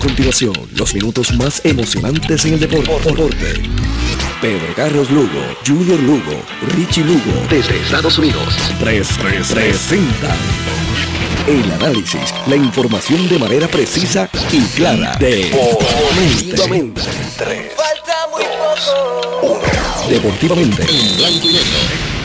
continuación, los minutos más emocionantes en el deporte. Pedro Carlos Lugo, Junior Lugo, Richie Lugo, desde Estados Unidos. 3 presentan el análisis, la información de manera precisa y clara. Deportivamente. Falta muy poco. Deportivamente en blanco y negro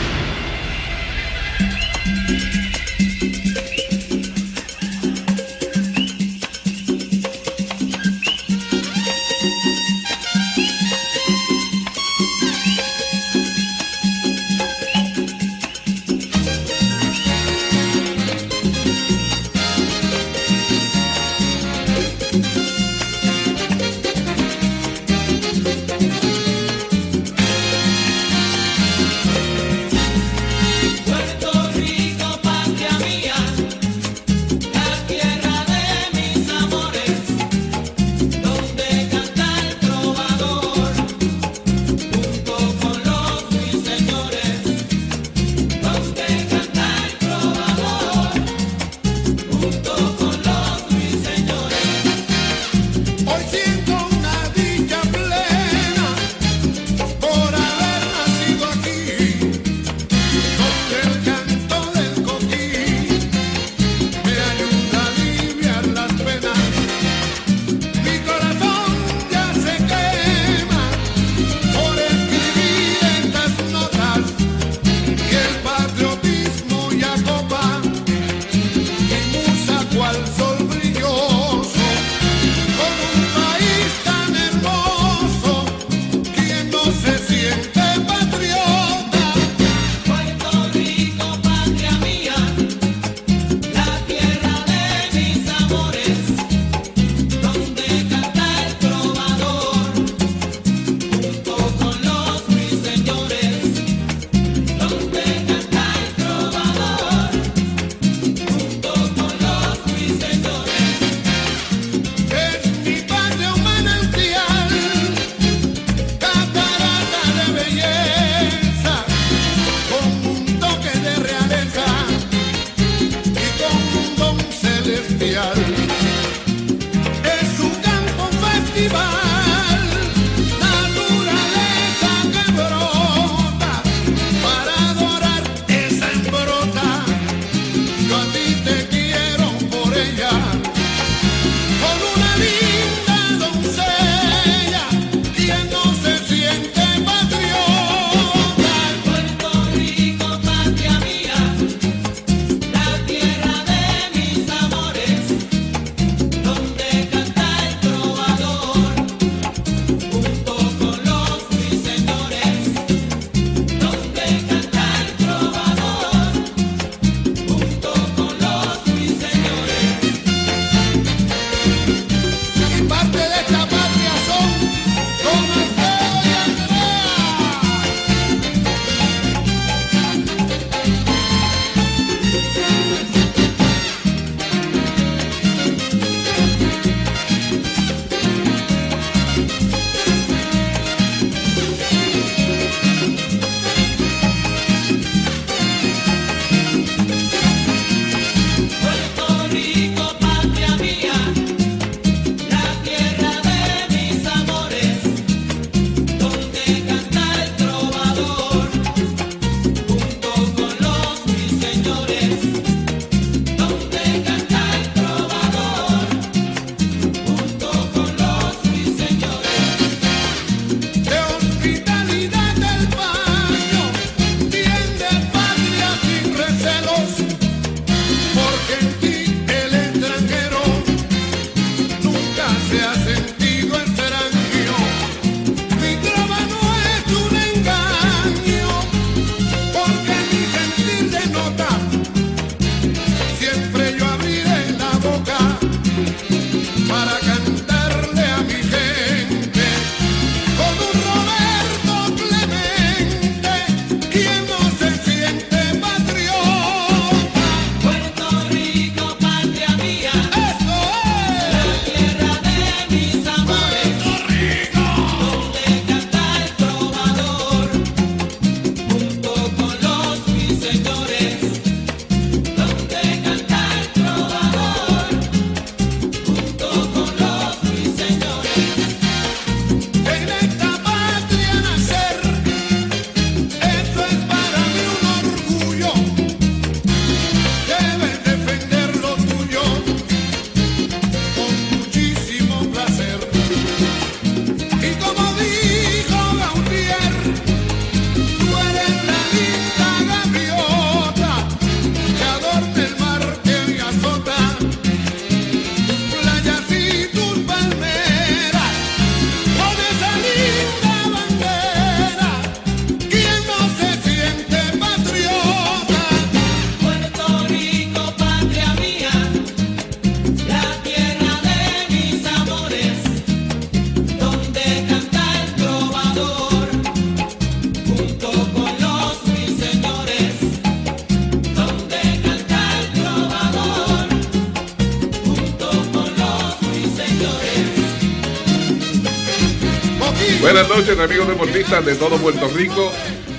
Buenas noches, amigos deportistas de todo Puerto Rico.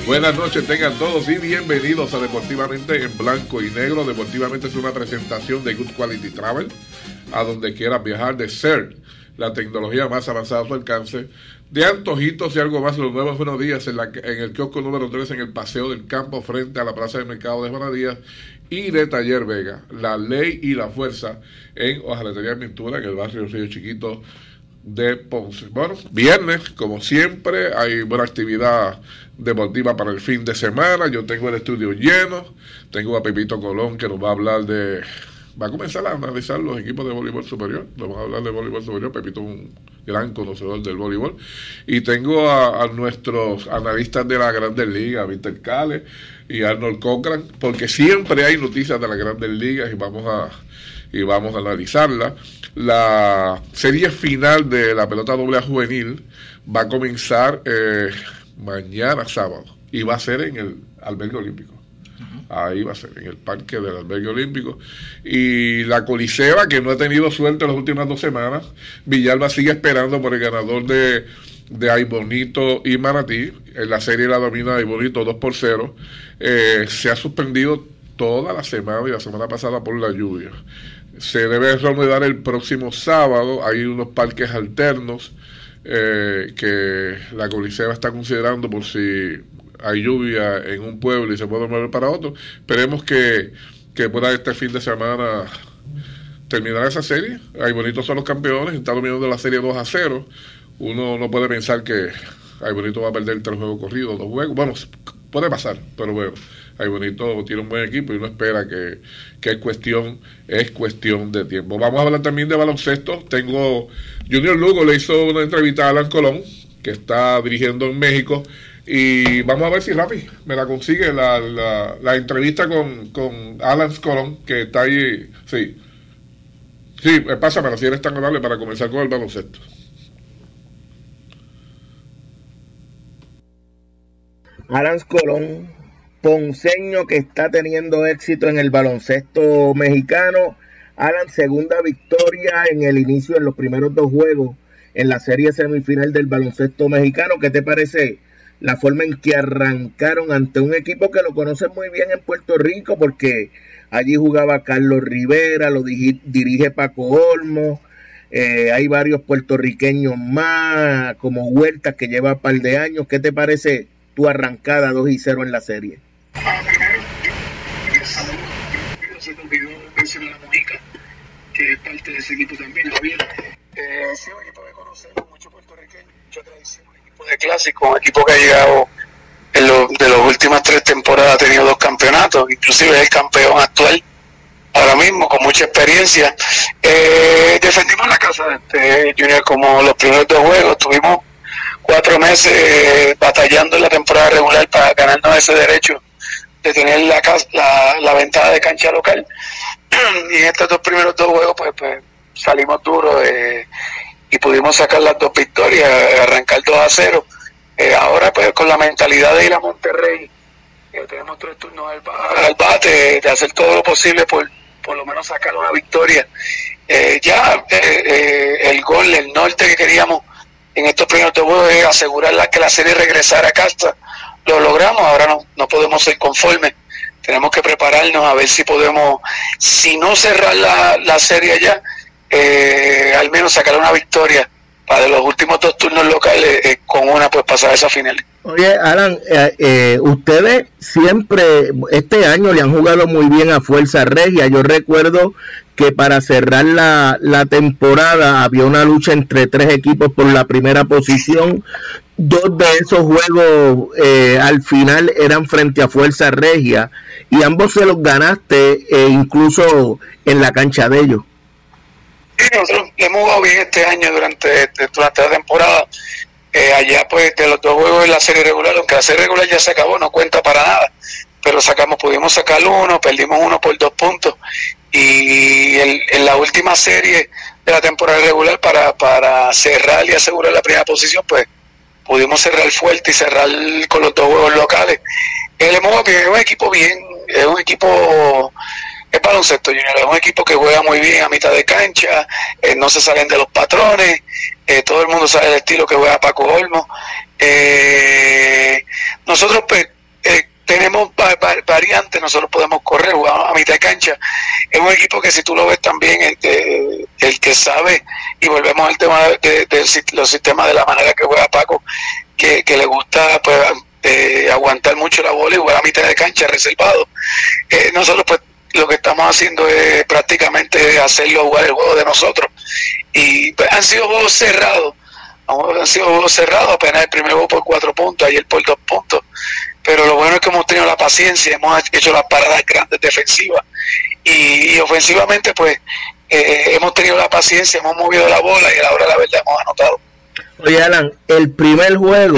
Buenas noches, tengan todos y bienvenidos a Deportivamente en Blanco y Negro. Deportivamente es una presentación de Good Quality Travel, a donde quieras viajar de ser la tecnología más avanzada a su alcance. De antojitos y algo más, los nuevos buenos días en, la, en el kiosco número 3 en el Paseo del Campo frente a la Plaza de Mercado de Buenos Días y de Taller Vega, la ley y la fuerza en Hojalatería Pintura en el barrio Río Chiquito de Ponce. Bueno, viernes, como siempre, hay buena actividad deportiva para el fin de semana. Yo tengo el estudio lleno. Tengo a Pepito Colón que nos va a hablar de. Va a comenzar a analizar los equipos de voleibol superior. Vamos a hablar de voleibol superior. Pepito es un gran conocedor del voleibol. Y tengo a, nuestros analistas de la Grandes Ligas, Víctor Cale y Arnold Cochran, porque siempre hay noticias de las Grandes Ligas y vamos a, y vamos a analizarla. La serie final de la pelota doble juvenil va a comenzar eh, mañana sábado y va a ser en el albergue olímpico. Ahí va a ser, en el parque del albergue olímpico. Y la Coliseba, que no ha tenido suerte las últimas dos semanas, Villalba sigue esperando por el ganador de, de Aybonito y Manatí. En la serie la domina Aybonito 2 por 0. Eh, se ha suspendido toda la semana y la semana pasada por la lluvia se debe reanudar el próximo sábado. Hay unos parques alternos eh, que la Coliseba está considerando por si hay lluvia en un pueblo y se puede mover para otro. Esperemos que, que pueda este fin de semana terminar esa serie. Hay bonitos son los campeones, está dominando la serie 2 a 0. Uno no puede pensar que hay bonito va a perder tres juegos corridos, dos juegos. Bueno, puede pasar, pero bueno. Ay Bonito tiene un buen equipo y uno espera que, es cuestión es cuestión de tiempo. Vamos a hablar también de baloncesto. Tengo Junior Lugo le hizo una entrevista a Alan Colón, que está dirigiendo en México. Y vamos a ver si Rafi me la consigue la, la, entrevista con, con Alan Colón, que está ahí. Sí. Sí, pásamela si eres tan amable para comenzar con el baloncesto. Alan Colón ponceño que está teniendo éxito en el baloncesto mexicano. Alan, segunda victoria en el inicio, en los primeros dos juegos en la serie semifinal del baloncesto mexicano. ¿Qué te parece la forma en que arrancaron ante un equipo que lo conoce muy bien en Puerto Rico? Porque allí jugaba Carlos Rivera, lo dirige Paco Olmo. Eh, hay varios puertorriqueños más, como Huerta, que lleva un par de años. ¿Qué te parece tu arrancada 2 y 0 en la serie? Ah, primero, yo, se me olvidó mencionar a que es parte de ese equipo también, Javier. Eh, sí, un equipo que conocemos, mucho puertorriqueño, mucha tradición, un equipo de clásico, un equipo que ha llegado en lo, de las últimas tres temporadas, ha tenido dos campeonatos, inclusive es el campeón actual ahora mismo, con mucha experiencia. Eh, defendimos la casa de Junior como los primeros dos juegos, tuvimos cuatro meses batallando en la temporada regular para ganarnos ese derecho de tener la, la, la ventaja de cancha local. y en estos dos primeros dos juegos, pues, pues salimos duros eh, y pudimos sacar las dos victorias, arrancar 2 a 0. Eh, ahora, pues, con la mentalidad de ir a Monterrey, eh, tenemos tres turnos al, bate, de hacer todo lo posible por por lo menos sacar una victoria. ya el gol, el norte que queríamos en estos primeros dos juegos es asegurar la, que la serie regresara a casa lo logramos, ahora no, no podemos ser conformes. Tenemos que prepararnos a ver si podemos, si no cerrar la, la serie ya, eh, al menos sacar una victoria para los últimos dos turnos locales, eh, con una pues pasar a esa final. Oye, Alan, eh, ustedes siempre, este año le han jugado muy bien a Fuerza Regia. Yo recuerdo que para cerrar la, la temporada había una lucha entre tres equipos por la primera posición dos de esos juegos eh, al final eran frente a Fuerza Regia y ambos se los ganaste eh, incluso en la cancha de ellos. Sí, nosotros hemos jugado bien este año durante, durante la temporada. Eh, allá pues de los dos juegos en la serie regular, aunque la serie regular ya se acabó, no cuenta para nada, pero sacamos, pudimos sacar uno, perdimos uno por dos puntos y en la última serie de la temporada regular para, para cerrar y asegurar la primera posición, pues pudimos cerrar fuerte y cerrar con los dos juegos locales. El Emoa es un equipo bien, es un equipo es baloncesto junior, es un equipo que juega muy bien a mitad de cancha, eh, no se salen de los patrones, eh, todo el mundo sabe el estilo que juega Paco Olmo. Eh, nosotros pues, tenemos variantes, nosotros podemos correr, jugar a mitad de cancha. Es un equipo que si tú lo ves también, el que, sabe, y volvemos al tema de, los sistemas de la manera que juega Paco, que, le gusta pues aguantar mucho la bola y jugar a mitad de cancha reservado. nosotros pues lo que estamos haciendo es prácticamente hacerlo jugar el juego de nosotros. Y pues, han sido juegos cerrados, han sido juegos cerrados, apenas el primer juego por cuatro puntos, ayer por dos puntos. Pero lo bueno es que hemos tenido la paciencia, hemos hecho las paradas grandes defensivas. Y, ofensivamente pues eh, hemos tenido la paciencia, hemos movido la bola y a la hora de la verdad hemos anotado. Oye Alan, el primer juego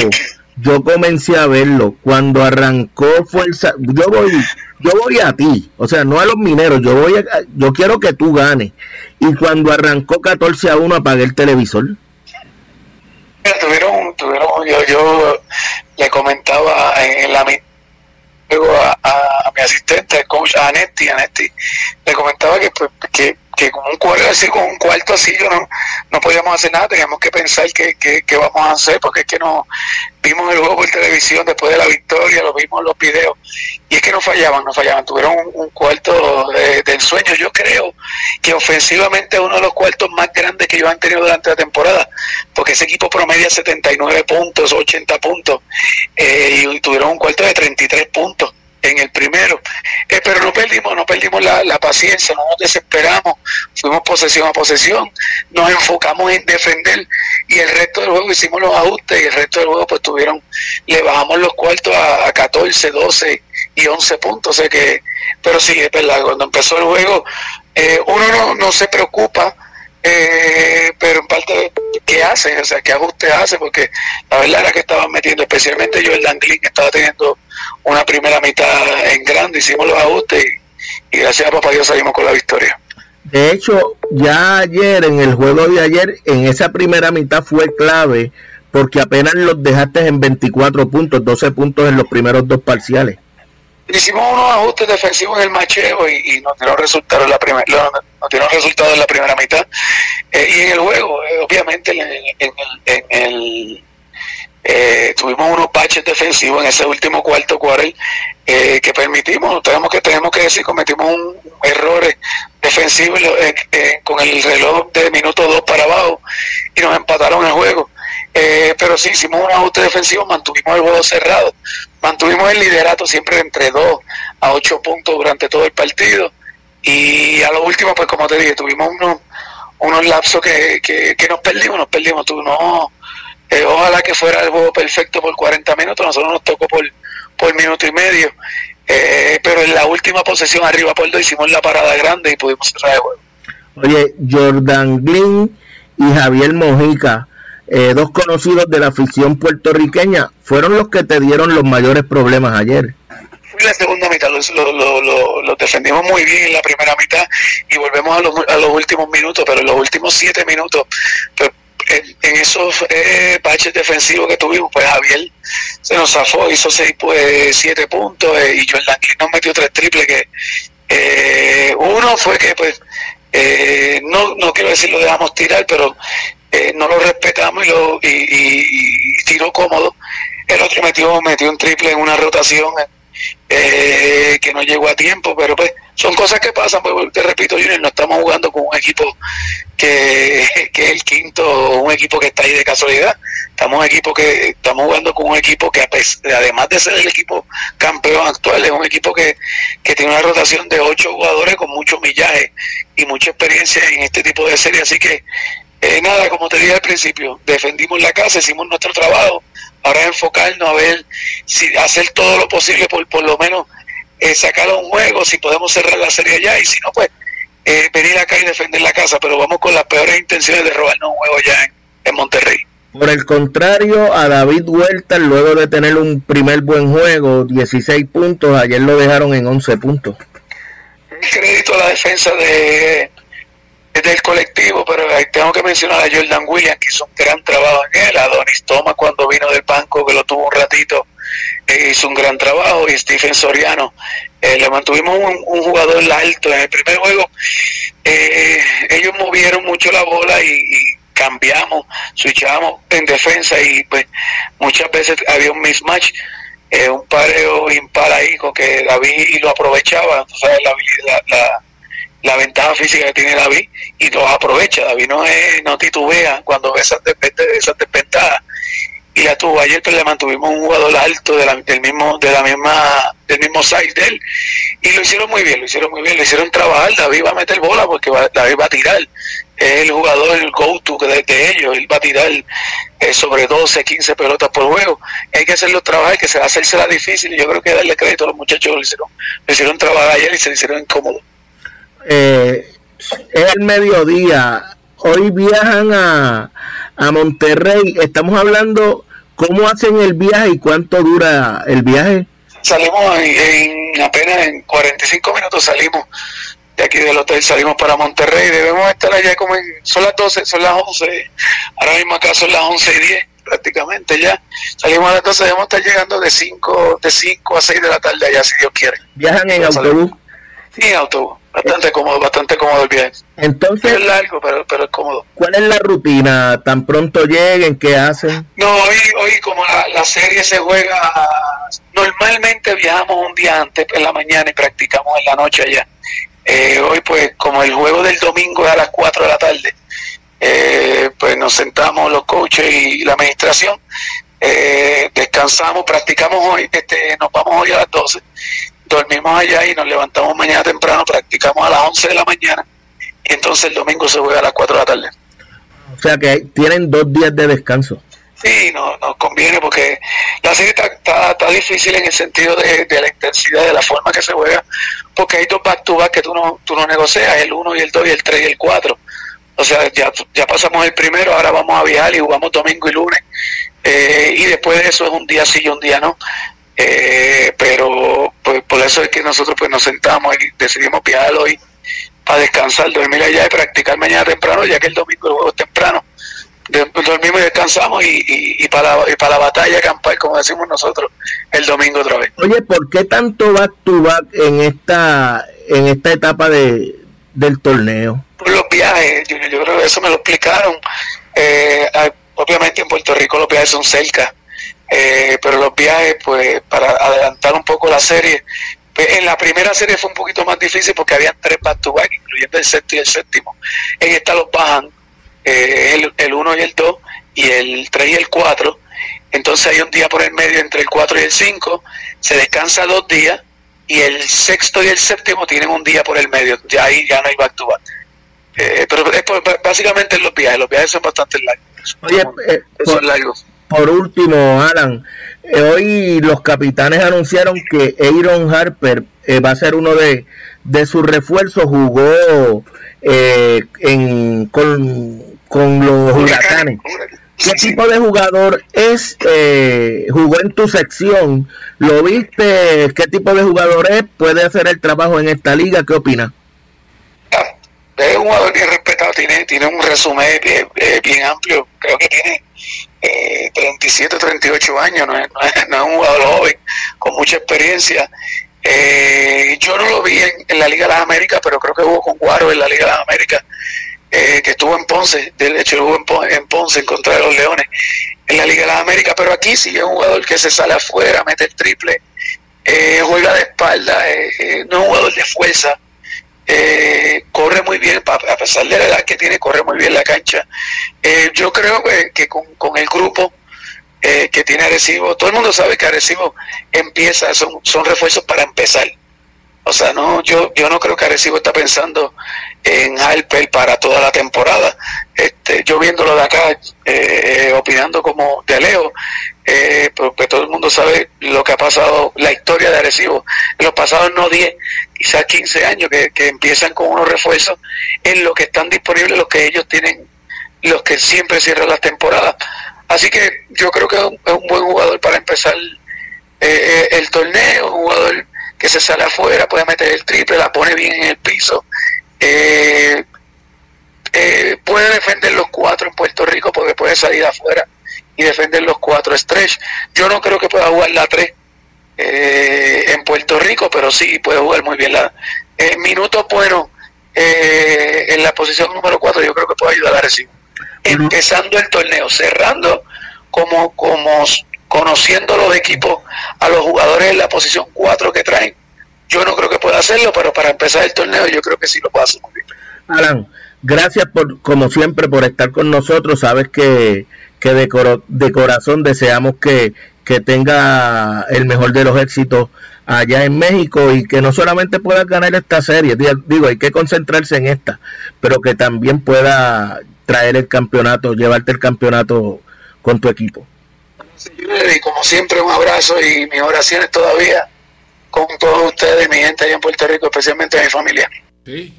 yo comencé a verlo. Cuando arrancó fuerza yo voy yo voy a ti o sea no a los mineros yo voy a, yo quiero que tú ganes. Y cuando arrancó 14 a 1 apagué el televisor. Tuvieron tuvieron yo, yo le comentaba en, la luego a, a, mi asistente el coach Anetti Anetti le comentaba que pues, que que con un cuarto así, con un cuarto así, yo no, no podíamos hacer nada, teníamos que pensar qué, qué, vamos a hacer, porque es que no vimos el juego por televisión después de la victoria, lo vimos en los videos, y es que no fallaban, no fallaban, tuvieron un, cuarto de, del sueño, yo creo que ofensivamente es uno de los cuartos más grandes que ellos han tenido durante la temporada, porque ese equipo promedia 79 puntos, 80 puntos, eh, y tuvieron un cuarto de 33 puntos en el primero. Eh, pero no perdimos, no perdimos la, la, paciencia, no nos desesperamos, fuimos posesión a posesión, nos enfocamos en defender y el resto del juego hicimos los ajustes y el resto del juego pues tuvieron, le bajamos los cuartos a, a 14, 12 y 11 puntos, o sea que, pero sí, es verdad, cuando empezó el juego eh, uno no, no se preocupa eh, pero en parte, ¿qué hace? O sea, ¿qué ajuste hace? Porque la verdad era que estaban metiendo, especialmente yo, el Danglin, estaba teniendo una primera mitad en grande, hicimos los ajustes y, gracias a papá Dios salimos con la victoria. De hecho, ya ayer, en el juego de ayer, en esa primera mitad fue clave porque apenas los dejaste en 24 puntos, 12 puntos en los primeros dos parciales hicimos unos ajustes defensivos en el macheo y, no nos resultados en la primera no, resultados en la primera mitad eh, y en el juego eh, obviamente en, el, eh, tuvimos unos baches defensivos en ese último cuarto cuarto que permitimos tenemos que tenemos que decir cometimos un, errores defensivos con el reloj de minuto dos para abajo y nos empataron el juego. Eh, pero sí hicimos un ajuste defensivo, mantuvimos el juego cerrado, mantuvimos el liderato siempre entre 2 a 8 puntos durante todo el partido. Y a lo último, pues como te dije, tuvimos unos, unos lapsos que, que, nos perdimos, nos perdimos, tú no, eh, ojalá que fuera el juego perfecto por 40 minutos, nosotros nos tocó por, por minuto y medio, eh, pero en la última posesión arriba por dos hicimos la parada grande y pudimos cerrar el juego. Oye, Jordan Glynn y Javier Mojica eh, dos conocidos de la afición puertorriqueña, fueron los que te dieron los mayores problemas ayer. La segunda mitad, los lo, defendimos muy bien en la primera mitad y volvemos a los, a los últimos minutos, pero en los últimos siete minutos, pues, en, esos eh, baches defensivos que tuvimos, pues Javier se nos zafó, hizo seis, pues, siete puntos eh, y Jordan nos metió tres triples que eh, uno fue que pues eh, no, no quiero decir lo dejamos tirar, pero eh, no lo respetamos y, lo, y, tiró cómodo. El otro metió, metió un triple en una rotación eh, que no llegó a tiempo, pero pues son cosas que pasan, pues te repito, Junior, no estamos jugando con un equipo que, que es el quinto, un equipo que está ahí de casualidad, estamos equipo que estamos jugando con un equipo que además de ser el equipo campeón actual, es un equipo que, que tiene una rotación de ocho jugadores con mucho millaje y mucha experiencia en este tipo de serie, así que eh, nada, como te dije al principio, defendimos la casa, hicimos nuestro trabajo, ahora enfocarnos a ver si hacer todo lo posible por por lo menos eh, sacar un juego, si podemos cerrar la serie allá y si no, pues eh, venir acá y defender la casa, pero vamos con las peores intenciones de robarnos un juego allá en, en Monterrey. Por el contrario, a David Huerta, luego de tener un primer buen juego, 16 puntos, ayer lo dejaron en 11 puntos. Crédito a la defensa de, del colectivo, pero tengo tengo que mencionar a Jordan Williams, que hizo un gran trabajo en él, a Donis Thomas cuando vino del banco, que lo tuvo un ratito, eh, hizo un gran trabajo, y Stephen Soriano. Eh, le mantuvimos un, jugador alto en el primer juego. Eh, ellos movieron mucho la bola y, cambiamos, switchamos en defensa y pues muchas veces había un mismatch. un pareo impar ahí con que David lo aprovechaba, la, la, la ventaja física que tiene David y los aprovecha. David no es, no titubea cuando ve esas, esas desventajas y la tuvo ayer pues le mantuvimos un jugador alto de la, del mismo de la misma del mismo size de él. Y lo hicieron muy bien lo hicieron muy bien lo hicieron trabajar. David va a meter bola porque David va a tirar. Es el jugador el go to de, de ellos. Él va a tirar eh, sobre 12 15 pelotas por juego. Hay que hacerlo trabajar que se va a hacérsela difícil. Y yo creo que darle crédito a los muchachos lo hicieron lo hicieron trabajar ayer y se hicieron incómodo eh, el mediodía. Hoy viajan a, a Monterrey. Estamos hablando cómo hacen el viaje y cuánto dura el viaje. Salimos en, apenas en 45 minutos salimos de aquí del hotel, salimos para Monterrey. Debemos estar allá como en, son las 12, son las 11. Ahora mismo acá son las 11 y 10 prácticamente ya. Salimos a las 12, debemos estar llegando de 5, de 5 a 6 de la tarde allá, si Dios quiere. ¿Viajan en autobús? Sí, en autobús. Bastante cómodo, bastante cómodo el viaje. Entonces, es largo, pero, pero es cómodo. ¿Cuál es la rutina? ¿Tan pronto lleguen? ¿Qué hacen? No, hoy, hoy como la, serie se juega, normalmente viajamos un día antes en la mañana y practicamos en la noche allá. Eh, hoy pues como el juego del domingo es a las 4 de la tarde, eh, pues nos sentamos los coaches y la administración, eh, descansamos, practicamos hoy, este, nos vamos hoy a las 12 dormimos allá y nos levantamos mañana temprano, practicamos a las 11 de la mañana y entonces el domingo se juega a las 4 de la tarde. O sea que tienen dos días de descanso. Sí, no, nos conviene porque la serie está, está, difícil en el sentido de, la intensidad, de la forma que se juega, porque hay dos back que tú no, tú no negocias, el 1 y el 2 y el 3 y el 4. O sea, ya, ya pasamos el primero, ahora vamos a viajar y jugamos domingo y lunes. Eh, y después de eso es un día sí y un día no. Eh, pero pues, por eso es que nosotros pues nos sentamos y decidimos viajar hoy para descansar, dormir allá y practicar mañana temprano, ya que el domingo el juego es temprano. dormimos y descansamos y, para, y para la batalla acampar, como decimos nosotros, el domingo otra vez. Oye, ¿por qué tanto back to back en esta, en esta etapa de, del torneo? Por los viajes, yo, creo que eso me lo explicaron. Eh, obviamente en Puerto Rico los viajes son cerca eh, pero los viajes, pues para adelantar un poco la serie, en la primera serie fue un poquito más difícil porque había tres back, incluyendo el sexto y el séptimo. En esta los bajan eh, el 1 y el 2 y el 3 y el 4. Entonces hay un día por el medio entre el 4 y el 5, se descansa dos días y el sexto y el séptimo tienen un día por el medio. Ya ahí ya no hay back to back. Eh, pero básicamente los viajes, los viajes son bastante largos. Oye, son largos por último, Alan, eh, hoy los capitanes anunciaron que Aaron Harper eh, va a ser uno de, de sus refuerzos, jugó eh, en, con, con los huracanes. ¿Qué tipo de jugador es? jugó en tu sección, ¿lo viste? ¿Qué tipo de jugador es? ¿Puede hacer el trabajo en esta liga? ¿Qué opina? Es un jugador bien respetado, tiene, tiene un resumen bien amplio, creo que tiene eh, 37, 38 años, no es, un jugador joven, con mucha experiencia. Eh, yo no lo vi en, la Liga de las Américas, pero creo que jugó con Guaro en la Liga de las Américas, eh, que estuvo en Ponce, de hecho jugó en, Ponce en contra de los Leones, en la Liga de las Américas, pero aquí sí es un jugador que se sale afuera, mete el triple, eh, juega de espalda, no es un jugador de fuerza, eh, corre muy bien, a pesar de la edad que tiene, corre muy bien la cancha. Eh, yo creo que, con, el grupo eh, que tiene Arecibo, todo el mundo sabe que Arecibo empieza, son, son refuerzos para empezar. O sea, no, yo, yo no creo que Arecibo está pensando en Harper para toda la temporada. Este, yo viéndolo de acá, eh, opinando como de Leo, eh, porque todo el mundo sabe lo que ha pasado, la historia de Arecibo en los pasados no 10, quizás 15 años, que, que empiezan con unos refuerzos en lo que están disponibles, los que ellos tienen, los que siempre cierran las temporadas. Así que yo creo que es un, buen jugador para empezar eh, el torneo, un jugador que se sale afuera, puede meter el triple, la pone bien en el piso. Eh, eh, puede defender los cuatro en Puerto Rico porque puede salir afuera y defender los cuatro stretch. Yo no creo que pueda jugar la tres eh, en Puerto Rico, pero sí puede jugar muy bien la en minutos buenos eh, en la posición número cuatro. Yo creo que puede ayudar a Recibo. Empezando el torneo, cerrando como como conociendo los equipos a los jugadores en la posición cuatro que traen. Yo no creo que pueda hacerlo, pero para empezar el torneo yo creo que sí lo puede hacer muy bien. Alan, gracias por, como siempre, por estar con nosotros. Sabes que, que de, de corazón deseamos que, que tenga el mejor de los éxitos allá en México y que no solamente pueda ganar esta serie, digo, hay que concentrarse en esta, pero que también pueda traer el campeonato, llevarte el campeonato con tu equipo. Y como siempre, un abrazo y mis oraciones todavía con todos ustedes, mi gente allá en Puerto Rico, especialmente mi familia. Sí,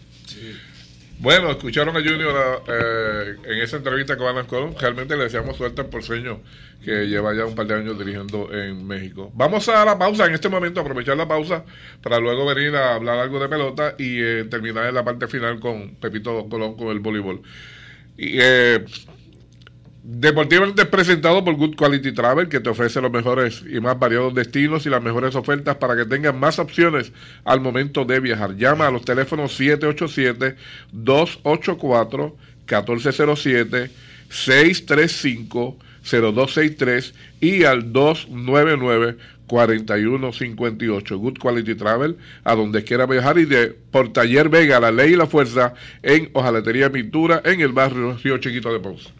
bueno, escucharon a Junior eh, en esa entrevista con Alan Colón. Realmente le deseamos suerte al porceño que lleva ya un par de años dirigiendo en México. Vamos a la pausa en este momento, aprovechar la pausa para luego venir a hablar algo de pelota y eh, terminar en la parte final con Pepito Colón con el voleibol. Y eh, Deportivamente es presentado por Good Quality Travel, que te ofrece los mejores y más variados destinos y las mejores ofertas para que tengas más opciones al momento de viajar. Llama a los teléfonos 787-284-1407, 635-0263 y al 299-4158. Good Quality Travel, a donde quiera viajar y de por Taller Vega, la ley y la fuerza en Ojalatería Pintura en el barrio Río Chiquito de Ponce.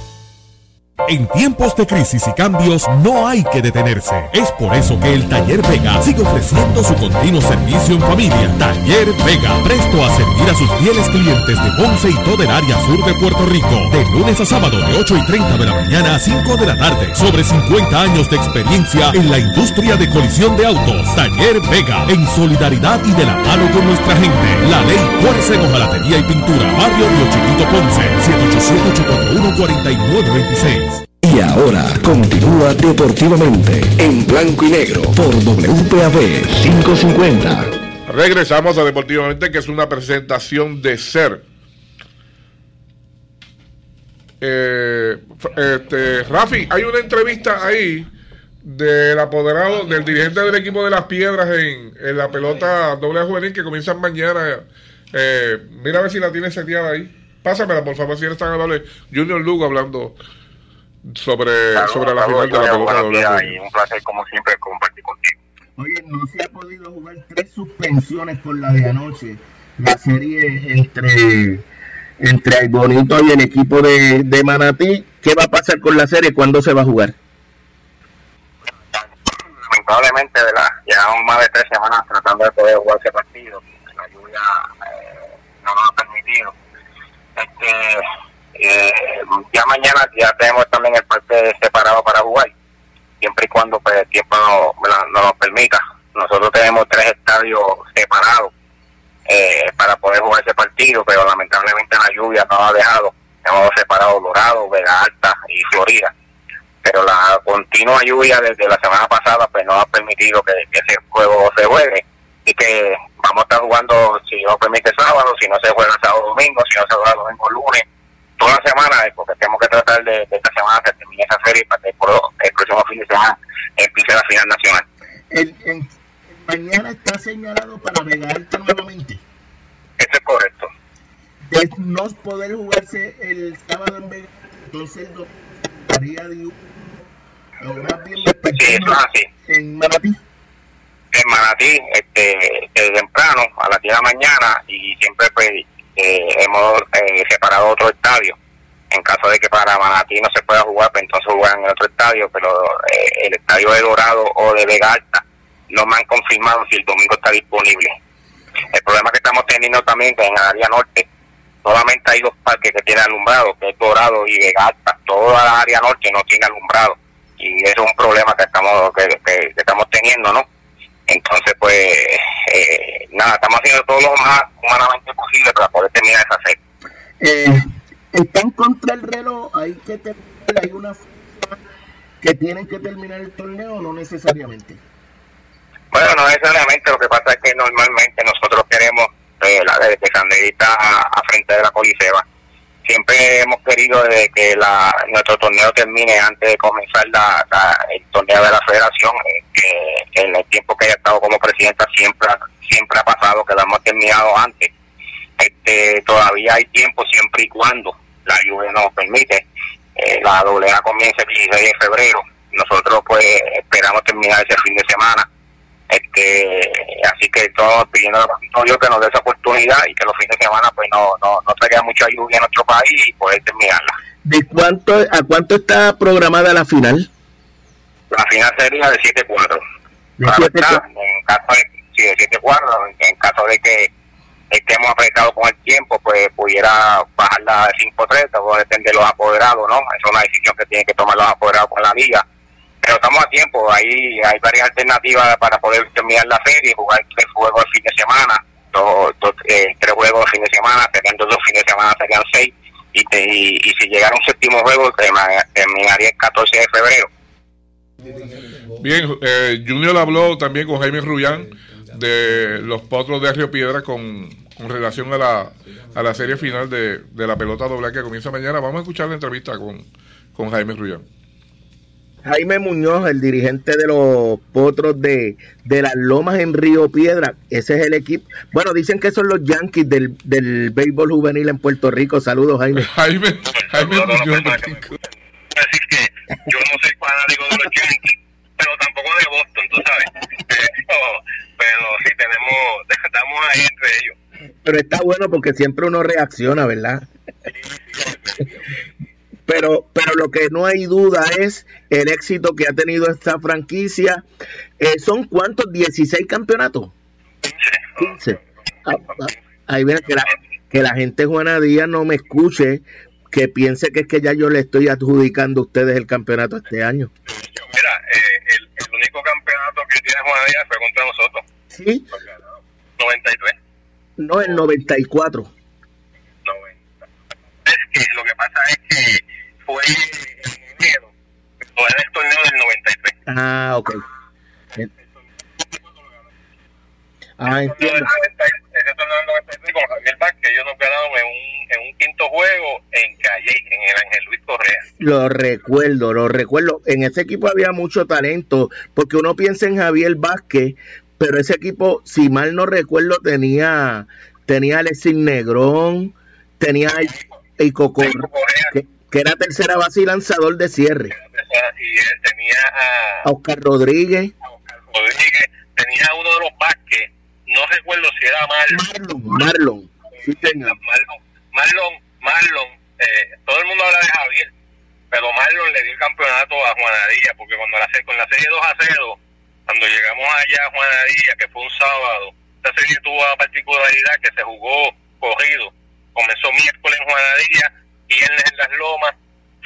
En tiempos de crisis y cambios no hay que detenerse. Es por eso que el Taller Vega sigue ofreciendo su continuo servicio en familia. Taller Vega, presto a servir a sus fieles clientes de Ponce y todo el área sur de Puerto Rico. De lunes a sábado de 8 y 30 de la mañana a 5 de la tarde. Sobre 50 años de experiencia en la industria de colisión de autos. Taller Vega, en solidaridad y de la mano con nuestra gente. La ley fuerza en hojalatería y pintura. Barrio Río Chiquito Ponce. 787-841-4926. Y ahora continúa deportivamente en blanco y negro por WPAB 550. Regresamos a Deportivamente, que es una presentación de ser. Eh, este, Rafi, hay una entrevista ahí del apoderado, del dirigente del equipo de las piedras en, la pelota doble juvenil que comienza mañana. Eh, mira a ver si la tiene seteada ahí. Pásamela, por favor, si eres tan amable. Junior Lugo hablando sobre, sobre la final de la pelota Y un placer, como siempre, compartir contigo. Oye, no se ha podido jugar tres suspensiones por la de anoche. La serie entre, entre el Bonito y el equipo de, de Manatí. ¿Qué va a pasar con la serie? ¿Cuándo se va a jugar? Lamentablemente, la llevamos más de tres semanas tratando de poder jugar ese partido. La lluvia eh, no nos ha permitido. Este, eh, ya mañana ya tenemos también el parque separado para jugar, siempre y cuando pues, el tiempo no, nos permita. Nosotros tenemos tres estadios separados eh, para poder jugar ese partido, pero lamentablemente la lluvia no ha dejado. Hemos separado Dorado, Vega Alta y Florida. Pero la continua lluvia desde la semana pasada pues no ha permitido que, ese juego se juegue y que vamos a estar jugando, si no permite sábado, si no se juega sábado domingo, si no se juega domingo lunes, toda la semana, eh, porque tenemos que tratar de, esta semana que termine esa serie para que el próximo fin de semana empiece la final nacional. El, mañana está señalado para Vega Alta nuevamente. Eso es correcto. no poder jugarse el sábado en Vega, entonces el estaría de más bien sí, así. en Manatí. En Manatí, este, temprano, a las 10 de la mañana, y siempre pues eh, hemos separado otro estadio. En caso de que para Manatí no se pueda jugar, pues entonces jugar en otro estadio, pero eh, el estadio de Dorado o de Vega Alta no me han confirmado si el domingo está disponible. El problema que estamos teniendo también que en el área norte solamente hay dos parques que tienen alumbrado, que es Dorado y Vega Alta. Toda la área norte no tiene alumbrado y eso es un problema que estamos que, estamos teniendo, ¿no? Entonces, pues, eh, nada, estamos haciendo todo lo más humanamente posible para poder terminar esa serie. Eh, está en contra el reloj, hay que hay una que tienen que terminar el torneo o no necesariamente. Bueno, no necesariamente, lo que pasa es que normalmente nosotros queremos eh, la de Sanderita a, frente de la Coliseba. Siempre hemos querido de que la, nuestro torneo termine antes de comenzar la, torneo de la federación, eh, que en el tiempo que haya estado como presidenta siempre, siempre ha pasado que lo hemos terminado antes. Este, todavía hay tiempo siempre y cuando la lluvia nos permite. Eh, la AA comienza el 16 de febrero. Nosotros pues esperamos terminar ese fin de semana este, así que estamos pidiendo a Dios que nos dé esa oportunidad y que los fines de semana pues no, no, no traiga mucha lluvia en nuestro país y poder terminarla. ¿De cuánto, a cuánto está programada la final? La final sería de 7-4. De 7 En caso de, sí, de 7-4, en, caso de que estemos apretados con el tiempo, pues pudiera bajarla de 5-3, todo depende de los apoderados, ¿no? Es una decisión que tienen que tomar los apoderados con la liga pero estamos a tiempo, ahí hay varias alternativas para poder terminar la serie, jugar tres juegos el fin de semana, dos, eh, tres juegos el fin de semana, teniendo dos fines de semana serían seis, y, y, si llegara un séptimo juego terminaría el 14 de febrero. Bien, eh, Junior habló también con Jaime Rullán de los potros de Río Piedra con, con relación a la, a la serie final de, de la pelota doble que comienza mañana. Vamos a escuchar la entrevista con, con Jaime Rullán. Jaime Muñoz, el dirigente de los potros de, de las Lomas en Río Piedra. Ese es el equipo. Bueno, dicen que son los Yankees del, del béisbol juvenil en Puerto Rico. Saludos, Jaime. Jaime, Jaime Muñoz. decir que yo no soy fanático de los Yankees, pero tampoco de Boston, tú sabes. pero, sí tenemos, estamos ahí entre ellos. Pero está bueno porque siempre uno reacciona, ¿verdad? pero, pero lo que no hay duda es el éxito que ha tenido esta franquicia. Eh, ¿Son cuántos? ¿16 campeonatos? 15. Ah, ah, ahí viene que la, que la gente Juana Díaz no me escuche, que piense que es que ya yo le estoy adjudicando a ustedes el campeonato este año. Mira, eh, el, el, único campeonato que tiene Juana Díaz fue contra nosotros. Sí. 93. No, el 94. 90. Es que lo que pasa es que fue en enero, fue en el torneo del 93. Ah, ok. Ah, entiendo. Del 93 con Javier Vázquez, ellos nos ganaron en un, en un quinto juego en Calle, en el Ángel Luis Correa. Lo recuerdo, lo recuerdo. En ese equipo había mucho talento, porque uno piensa en Javier Vázquez, pero ese equipo, si mal no recuerdo, tenía tenía Alexis Negrón, tenía a Ico que, que era tercera base y lanzador de cierre. Y él tenía a, a Oscar Rodríguez. A Oscar Rodríguez, tenía uno de los no recuerdo si era Marlon. Marlon, Marlon. Sí. Marlon, Marlon, Marlon eh, todo el mundo habla de Javier, pero Marlon le dio el campeonato a Juanadía, porque cuando la, con la serie 2 a 0, cuando llegamos allá a Juanadía, que fue un sábado, esa serie tuvo la particularidad que se jugó corrido. Comenzó miércoles en Juanadía, viernes en Las Lomas,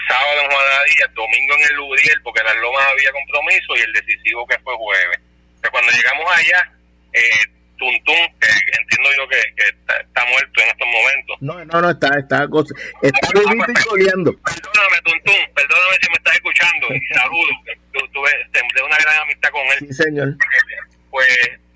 sábado en Juanadía, domingo en el Lubriel, porque en Las Lomas había compromiso, y el decisivo que fue jueves. Pero cuando llegamos allá, eh, Tuntún, que entiendo yo que, que está, muerto en estos momentos. No, no, no, está, está, está vivito y coleando. Perdóname, Tuntún, perdóname si me estás escuchando, y saludo, tuve de una gran amistad con él. Sí, señor. Pues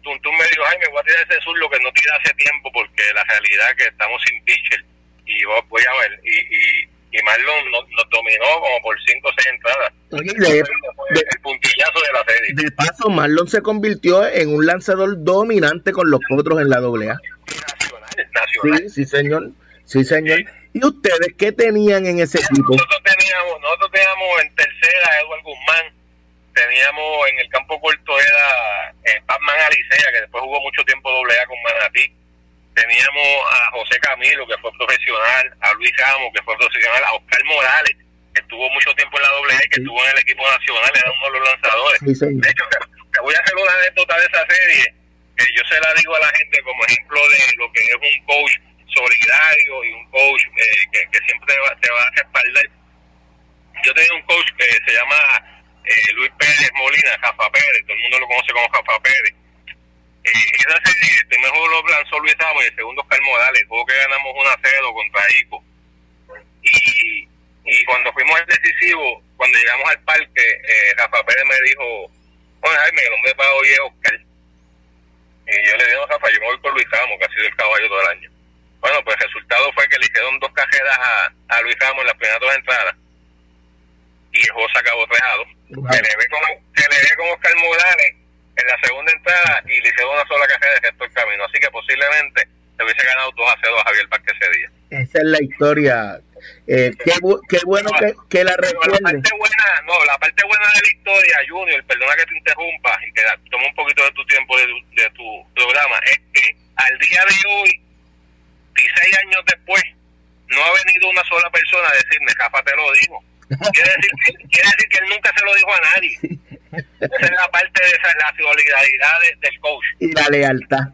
Tuntún me dijo, ay, me voy a tirar ese sur lo que no tira hace tiempo, porque la realidad es que estamos sin pitcher y voy a ver, y, y, y Marlon nos, nos, dominó como por 5 o 6 entradas. Oye, de, de, el puntillazo de la serie. De paso, Marlon se convirtió en un lanzador dominante con los potros en la doble A. Nacional, nacional. Sí, sí, señor. Sí, señor. ¿Y ustedes qué tenían en ese equipo? Nosotros teníamos, nosotros teníamos en tercera Edward Guzmán, teníamos en el campo corto era eh, Batman Alicea, que después jugó mucho tiempo doble A con Manatí. Teníamos a José Camilo, que fue profesional, a Luis Ramos, que fue profesional, a Oscar Morales, que estuvo mucho tiempo en la doble que estuvo en el equipo nacional, era uno de los lanzadores. de hecho, te voy a hacer una anécdota de esa serie, que yo se la digo a la gente como ejemplo de lo que es un coach solidario y un coach eh, que, que, siempre te va, te va a respaldar. Yo tenía un coach que se llama eh, Luis Pérez Molina, Jafa Pérez, todo el mundo lo conoce como Jafa Pérez. Esa serie, el primer juego lo lanzó Luis Ramos y el segundo Oscar Morales, juego que ganamos 1 a 0 contra Ico. Y, y cuando fuimos al decisivo, cuando llegamos al parque, eh, Rafa Pérez me dijo, bueno Jaime, el hombre para hoy es Oscar. Y yo le digo, Rafa, yo me voy por Luis Ramos, que ha sido el caballo todo el año. Bueno, pues el resultado fue que le hicieron dos cajeras a, a Luis Ramos en las primeras dos entradas y el juego se acabó 3 a 2. Se le ve con, se le ve con Oscar Morales en la segunda entrada y le hicieron una sola cajera de resto del camino. Así que posiblemente se hubiese ganado 2 a 0 a Javier Vázquez ese día. Esa es la historia. Eh, qué, bu qué bueno que, que la recuerde. La parte buena, no, la parte buena de la historia, Junior, perdona que te interrumpa y que tome un poquito de tu tiempo de, de tu programa, es que al día de hoy 16 años después, no ha venido una sola persona a decirme, Rafa, te lo digo. Quiere decir, quiere decir que él nunca se lo dijo a nadie. Esa es la parte de esa, la solidaridad de, del coach. Y la lealtad.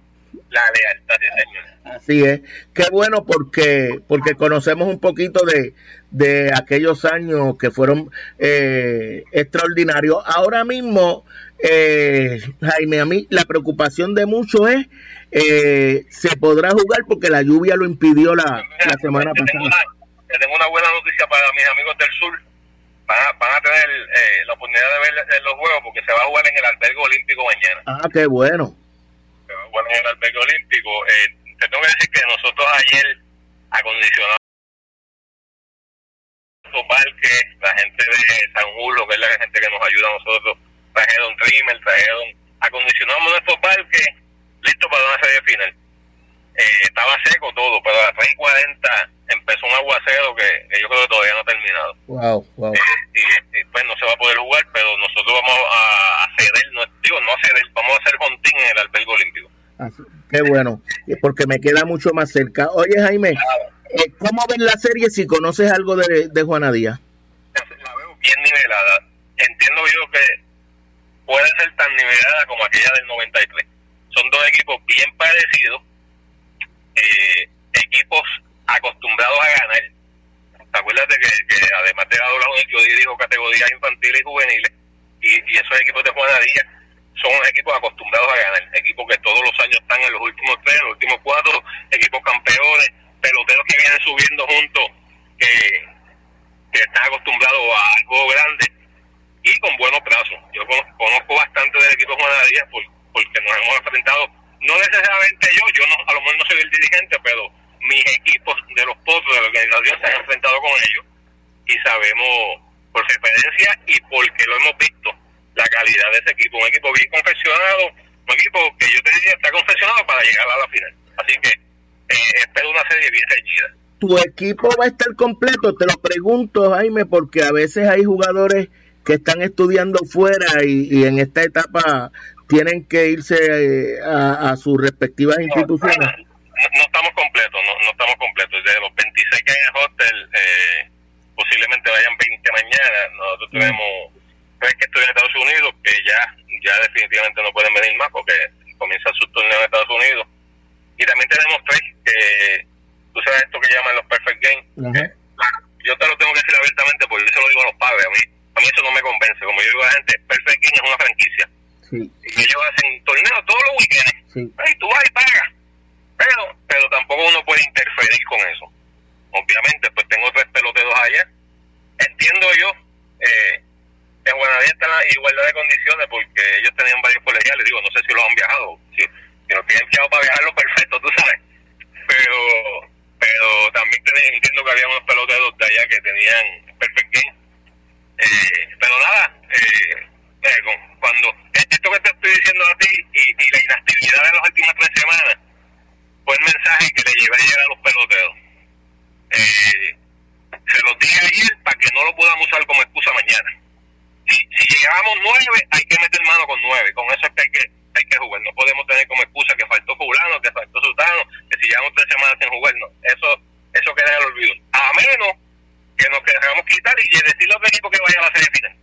La lealtad, sí, señor. Así es. Qué bueno porque porque conocemos un poquito de, de aquellos años que fueron eh, extraordinarios. Ahora mismo, eh, Jaime, a mí la preocupación de muchos es eh, se podrá jugar porque la lluvia lo impidió la, la semana tengo pasada. Una, tengo una buena noticia para mis amigos del sur. Van a, van a tener eh, la oportunidad de ver los juegos porque se va a jugar en el albergue olímpico mañana. Ah, qué bueno. Se va a jugar en el albergue olímpico. Eh, te tengo que decir que nosotros ayer acondicionamos parques, la gente de San Julo, que es la gente que nos ayuda a nosotros, trajeron trimmer, trajeron, acondicionamos nuestros parques listo para una serie final. Eh, estaba seco todo, pero a las 3 y 40 empezó un aguacero que, que, yo creo que todavía no ha terminado. Wow, wow. Eh, y, y, pues no se va a poder jugar, pero nosotros vamos a, ceder, no, digo, no a ceder, vamos a hacer contín en el albergue olímpico. Así, qué bueno, porque me queda mucho más cerca. Oye, Jaime, eh, ¿cómo ves la serie si conoces algo de, de Juana Díaz? La veo bien nivelada. Entiendo yo que puede ser tan nivelada como aquella del 93 son dos equipos bien parecidos, eh, equipos acostumbrados a ganar. ¿Te acuerdas de que, que además de la doble yo dirijo categorías infantiles y juveniles? Y, y esos equipos de Juana Díaz son equipos acostumbrados a ganar, equipos que todos los años están en los últimos tres, los últimos cuatro, equipos campeones, peloteros que vienen subiendo juntos, que, que están acostumbrados a algo grande y con buenos brazos. Yo conozco, bastante del equipo de Juana Díaz porque porque nos hemos enfrentado, no necesariamente yo, yo no, a lo mejor no soy el dirigente, pero mis equipos de los potros de la organización se han enfrentado con ellos y sabemos por su experiencia y porque lo hemos visto la calidad de ese equipo, un equipo bien confeccionado, un equipo que yo te diría está confeccionado para llegar a la final. Así que eh, espero una serie bien reñida. ¿Tu equipo va a estar completo? Te lo pregunto, Jaime, porque a veces hay jugadores que están estudiando fuera y, y en esta etapa tienen que irse eh, a, a, sus respectivas instituciones? No, estamos completos, no, no, estamos completos. De los 26 que hay en el hostel, eh, posiblemente vayan 20 mañana. Nosotros mm. tenemos tres que estudian en Estados Unidos que ya, ya definitivamente no pueden venir más porque comienza su torneo en Estados Unidos. Y también tenemos tres que, tú sabes esto que llaman los Perfect Games. Uh -huh. Yo te lo tengo que decir abiertamente porque yo se lo digo a los padres. A mí, a mí eso no me convence. Como yo digo a la gente, Perfect Game es una franquicia Sí. Y ellos hacen torneos todos los weekends. Sí. Y tú vas y pagas. Pero, pero tampoco uno puede interferir con eso. Obviamente, pues tengo tres peloteros allá. Entiendo yo, eh, en Guanadía está la igualdad de condiciones porque ellos tenían varios colegiales. Digo, no sé si los han viajado. Si, si no tienen fiado para viajarlo, perfecto, tú sabes. Pero, pero también entiendo que había unos peloteros de allá que tenían perfect game. Eh, pero nada, eh, cuando esto que te estoy diciendo a ti y, y, la inactividad de las últimas tres semanas fue el mensaje que le llevé ayer a los peloteros. eh, se los dije ayer para que no lo podamos usar como excusa mañana. Si, si llegamos nueve, hay que meter mano con nueve. Con eso es que hay que, hay que jugar. No podemos tener como excusa que faltó fulano, que faltó sultano, que si llevamos tres semanas sin jugar. No. Eso, eso queda en el olvido. A menos que nos queramos quitar y decirle a otro equipo que vaya a la serie final.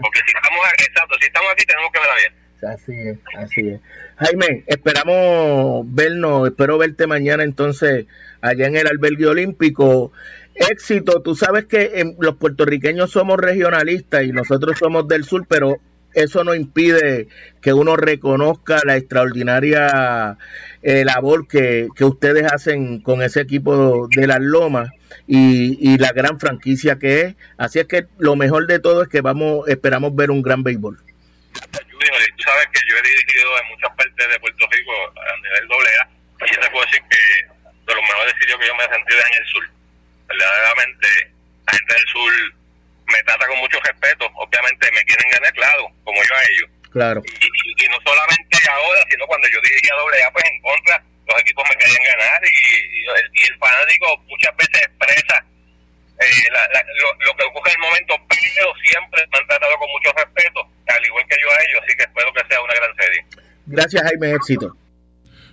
Porque si estamos exacto, si estamos aquí tenemos que ver bien. Así es, así es. Jaime, esperamos vernos, espero verte mañana entonces allá en el albergue olímpico éxito. Tú sabes que los puertorriqueños somos regionalistas y nosotros somos del sur, pero eso no impide que uno reconozca la extraordinaria eh, labor que, que, ustedes hacen con ese equipo de las Lomas y, y, la gran franquicia que es. Así es que lo mejor de todo es que vamos, esperamos ver un gran béisbol. En muchas partes de Puerto Rico a nivel doble A y yo te puedo decir que de los mejores sitios que yo me he sentido es en el sur verdaderamente la gente del sur me trata con mucho respeto. Obviamente me quieren ganar, claro, como yo a ellos. Claro. Y, no solamente ahora, sino cuando yo dirigía doble A, pues en contra, los equipos me querían ganar y, el, fanático muchas veces expresa eh, lo, que ocurre en el momento, pero siempre me han tratado con mucho respeto, al igual que yo a ellos, así que espero que sea una gran serie. Gracias, Jaime, éxito.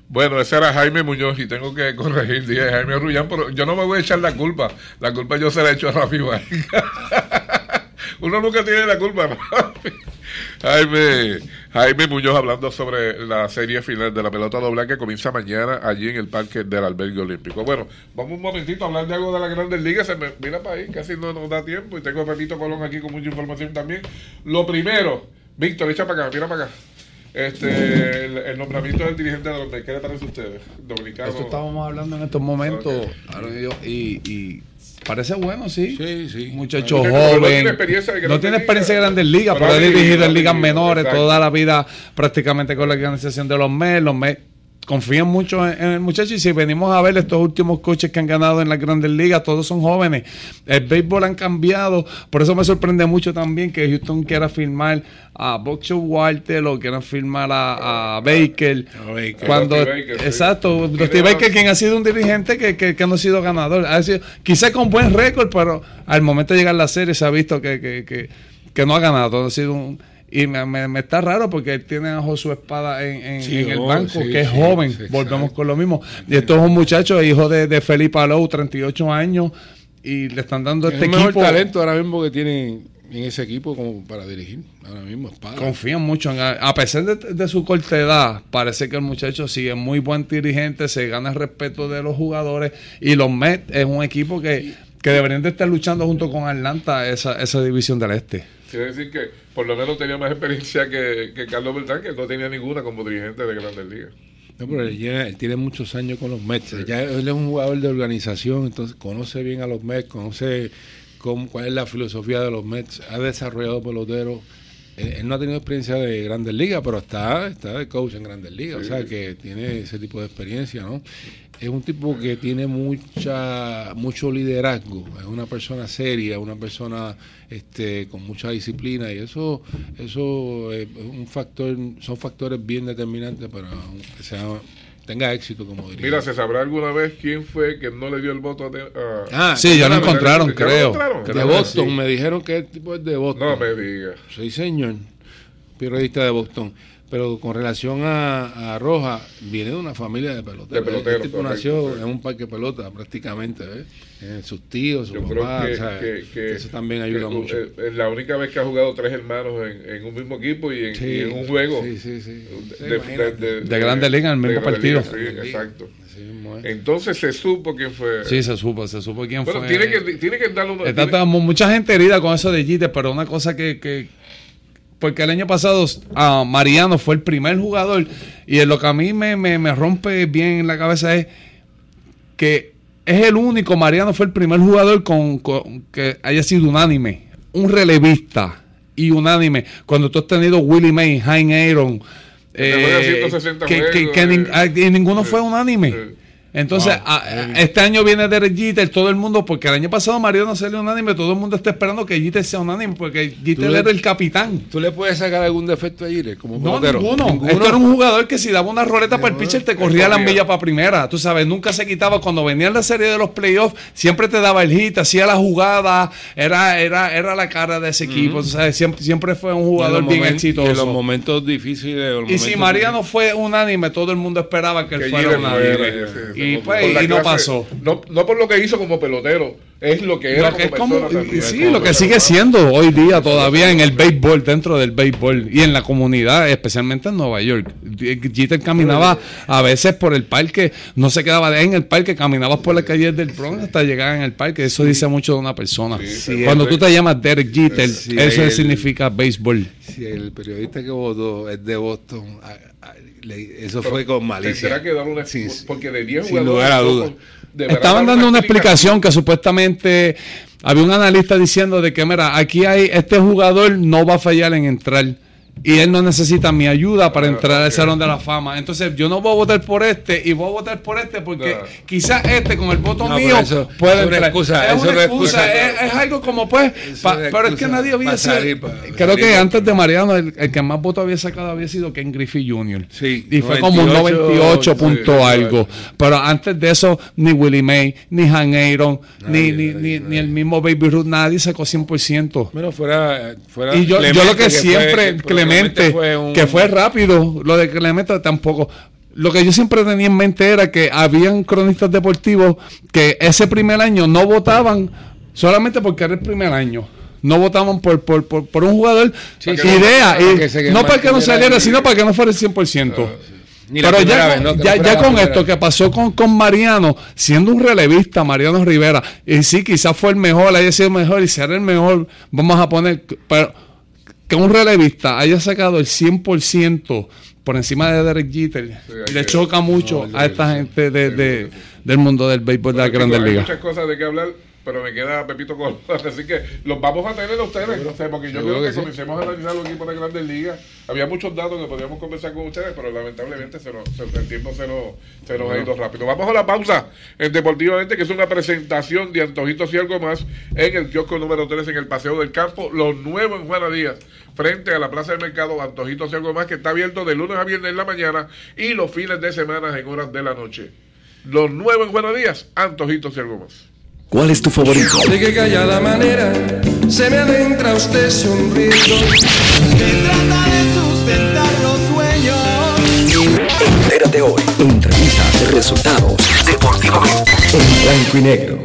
Bueno, ese era Jaime Muñoz y tengo que corregir, dije Jaime Rullán, pero yo no me voy a echar la culpa. La culpa yo se la he hecho a Rafi Uno nunca tiene la culpa. Jaime, Jaime Muñoz hablando sobre la serie final de la pelota doble que comienza mañana allí en el parque del albergue olímpico. Bueno, vamos un momentito a hablar de algo de la Grandes Ligas. Mira para ahí, casi no nos da tiempo. Y tengo a Pepito Colón aquí con mucha información también. Lo primero, Víctor, echa para acá, mira para acá. Este, el, nombramiento del dirigente de los ¿qué le parece a ustedes? Dominicano. Esto estábamos hablando en estos momentos. Y, y, parece bueno, sí. Sí, sí. Muchacho joven. No tiene experiencia, no tiene experiencia en grandes ligas, pero ha dirigido en ligas menores toda la vida prácticamente con la organización de los MES. Los MES confían mucho en, el muchacho y si venimos a ver estos últimos coches que han ganado en las grandes ligas, todos son jóvenes. El béisbol han cambiado, por eso me sorprende mucho también que Houston quiera firmar a Boxer Walter o quieran firmar a, Baker. Cuando, exacto, Dusty Baker, quien ha sido un dirigente que, que, no ha sido ganador. Ha sido, quizá con buen récord, pero al momento de llegar a la serie se ha visto que, que, que no ha ganado. Ha sido un y me, me, está raro porque él tiene a Josué Espada en, en, el banco, que es joven. Volvemos con lo mismo. Y esto es un muchacho, hijo de, de Felipe Alou, 38 años, y le están dando este equipo. mejor talento ahora mismo que tiene en ese equipo como para dirigir. Ahora mismo Espada. Confían mucho en A pesar de, su corta edad, parece que el muchacho sigue muy buen dirigente, se gana el respeto de los jugadores. Y los Mets es un equipo que, que deberían de estar luchando junto con Atlanta esa, esa división del este. Quiere decir que por lo menos tenía más experiencia que, Carlos Beltrán, que no tenía ninguna como dirigente de Grandes Ligas. No, pero él, tiene muchos años con los Mets. Ya él es un jugador de organización, entonces conoce bien a los Mets, conoce cómo, cuál es la filosofía de los Mets, ha desarrollado peloteros. Él, no ha tenido experiencia de Grandes Ligas, pero está, está de coach en Grandes Ligas, o sea que tiene ese tipo de experiencia, ¿no? Es un tipo que tiene mucha mucho liderazgo, es una persona seria, una persona este, con mucha disciplina y eso eso es un factor, son factores bien determinantes para que sea tenga éxito como diría. Mira, ¿se sabrá alguna vez quién fue que no le dio el voto a... ah, sí, ya lo encontraron, creo. De Boston, me dijeron que el tipo es de Boston. No me digas. Sí, señor. Periodista de Boston. Pero con relación a, Roja, viene de una familia de peloteros. De el tipo nació en un parque de pelota prácticamente, ¿ves? sus tíos, su mamá, que, eso también ayuda mucho. Es eh, la única vez que ha jugado tres hermanos en, un mismo equipo y en, un juego. Sí, sí, sí. De, Grandes Ligas en el mismo partido. sí, exacto. Entonces se supo quién fue. Sí, se supo, se supo quién fue. Tiene que, tiene que darle Está mucha gente herida con eso de Jeter, pero una cosa que, que porque el año pasado ah, Mariano fue el primer jugador y en lo que a mí me, me, rompe bien en la cabeza es que es el único, Mariano fue el primer jugador con, que haya sido unánime, un relevista y unánime. Cuando tú has tenido Willie May, Hein Aaron, eh, que, que, ah, ninguno fue unánime. Entonces, este año viene Derek Jeter, todo el mundo, porque el año pasado Mario no salió unánime, todo el mundo está esperando que Jeter sea unánime, porque Jeter era el capitán. ¿Tú le puedes sacar algún defecto a Jeter como No, ninguno. ¿Ninguno? Esto era un jugador que si daba una roleta para el pitcher te corría la milla para primera. Tú sabes, nunca se quitaba. Cuando venía en la serie de los playoffs, siempre te daba el hit, hacía la jugada, era, era, era la cara de ese equipo. siempre, siempre fue un jugador bien exitoso. En los momentos difíciles. y si Mariano fue unánime, todo el mundo esperaba que él fuera unánime. Y, pues, y no pasó. No, no por lo que hizo como pelotero, es lo que era como, Sí, lo que sigue siendo hoy día todavía en el béisbol, dentro del béisbol y en la comunidad, especialmente en Nueva York. Jeter caminaba a veces por el parque, no se quedaba en el parque, caminaba por la calle del Bronx hasta llegar en el parque. Eso dice mucho de una persona. Cuando tú te llamas Derek Jeter, eso significa béisbol. Si el periodista que votó es de Boston, eso fue con malicia. que dar una porque de 10 Sin lugar a dudas. Estaban dando una explicación que supuestamente había un analista diciendo de que, mira, aquí hay, este jugador no va a fallar en entrar y él no necesita mi ayuda para entrar al Salón de la Fama. Entonces yo no voy a votar por este y voy a votar por este porque quizás este con el voto mío puede es una excusa, es, una excusa, es, algo como pues, pero es que nadie había sido. Creo que antes de Mariano el, que más votos había sacado había sido Ken Griffey Jr. Sí, y fue como un 98 punto algo. Pero antes de eso ni Willie May, ni Han Aaron, ni, ni, ni, el mismo Baby Ruth, nadie sacó 100%. Bueno, fuera, fuera y yo, yo lo que, siempre que fue rápido, lo de Clemente tampoco. Lo que yo siempre tenía en mente era que habían cronistas deportivos que ese primer año no votaban solamente porque era el primer año. No votaban por, por, por, un jugador idea, y, no para que no saliera, sino para que no fuera el 100%. Ah, Pero ya, ya, con esto que pasó con, con Mariano, siendo un relevista, Mariano Rivera, y sí, quizás fue el mejor, haya sido mejor y ser el mejor, vamos a poner, pero que un relevista haya sacado el 100% por encima de Derek Jeter le choca mucho a esta gente de, del mundo del béisbol de la Grandes Ligas. Hay muchas cosas de qué hablar pero me queda Pepito Colón. Así que los vamos a tener a ustedes, porque yo creo que, comencemos a analizar los equipos de grandes ligas. Había muchos datos que podíamos conversar con ustedes, pero lamentablemente se el tiempo se nos, se nos ha ido rápido. Vamos a la pausa en Deportivamente, que es una presentación de Antojitos y algo más en el kiosco número 3 en el Paseo del Campo. Lo nuevo en Juana Díaz, frente a la Plaza del Mercado, Antojitos y algo más, que está abierto de lunes a viernes en la mañana y los fines de semana en horas de la noche. Lo nuevo en Juana Díaz, Antojitos y algo más. ¿Cuál es tu favorito? De qué callada manera se me adentra usted sonriendo. Se trata de sustentar los sueños. Entérate hoy. Entrevistas, resultados, deportivamente. En blanco y negro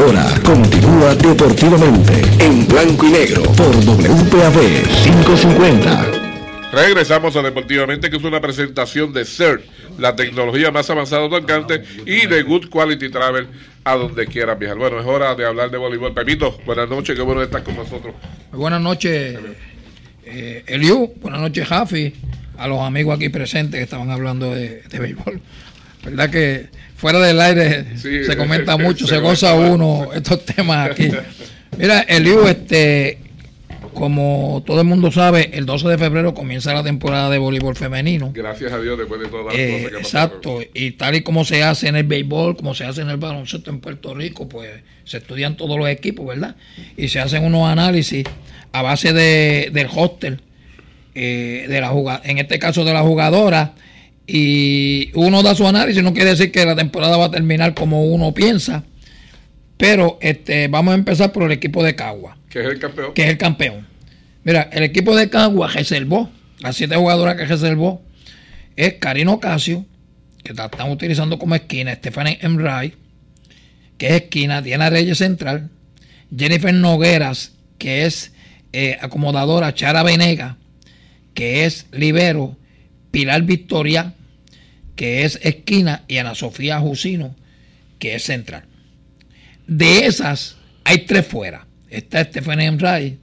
Ahora continúa deportivamente en blanco y negro por WPAB 550. Regresamos a Deportivamente, que es una presentación de CERT, la tecnología más avanzada del alcance, y de Good Quality Travel, a donde quieras viajar. Bueno, es hora de hablar de voleibol. Pepito, buenas noches, qué bueno estar con nosotros. Buenas noches, eh, Eliu, buenas noches, Jafi, a los amigos aquí presentes que estaban hablando de, de béisbol. ¿Verdad que fuera del aire se comenta mucho, se, goza uno estos temas aquí. Mira, Eliu, este, como todo el mundo sabe, el 12 de febrero comienza la temporada de voleibol femenino. Gracias a Dios, después de todas las eh, cosas que Exacto, y tal y como se hace en el béisbol, como se hace en el baloncesto en Puerto Rico, pues se estudian todos los equipos, ¿verdad? Y se hacen unos análisis a base de, del hostel, eh, de la en este caso de la jugadora, y uno da su análisis, no quiere decir que la temporada va a terminar como uno piensa, pero este, vamos a empezar por el equipo de Cagua. Que es el campeón. Que es el campeón. Mira, el equipo de Cagua reservó, las siete jugadoras que reservó, es Karino Casio, que la están utilizando como esquina, Stephanie Emray, que es esquina, Diana Reyes Central, Jennifer Nogueras, que es eh, acomodadora, Chara Venega, que es libero, Pilar Victoria, que es esquina, y Ana Sofía Jusino, que es central. De esas, hay tres fuera. Está Stephanie Emray,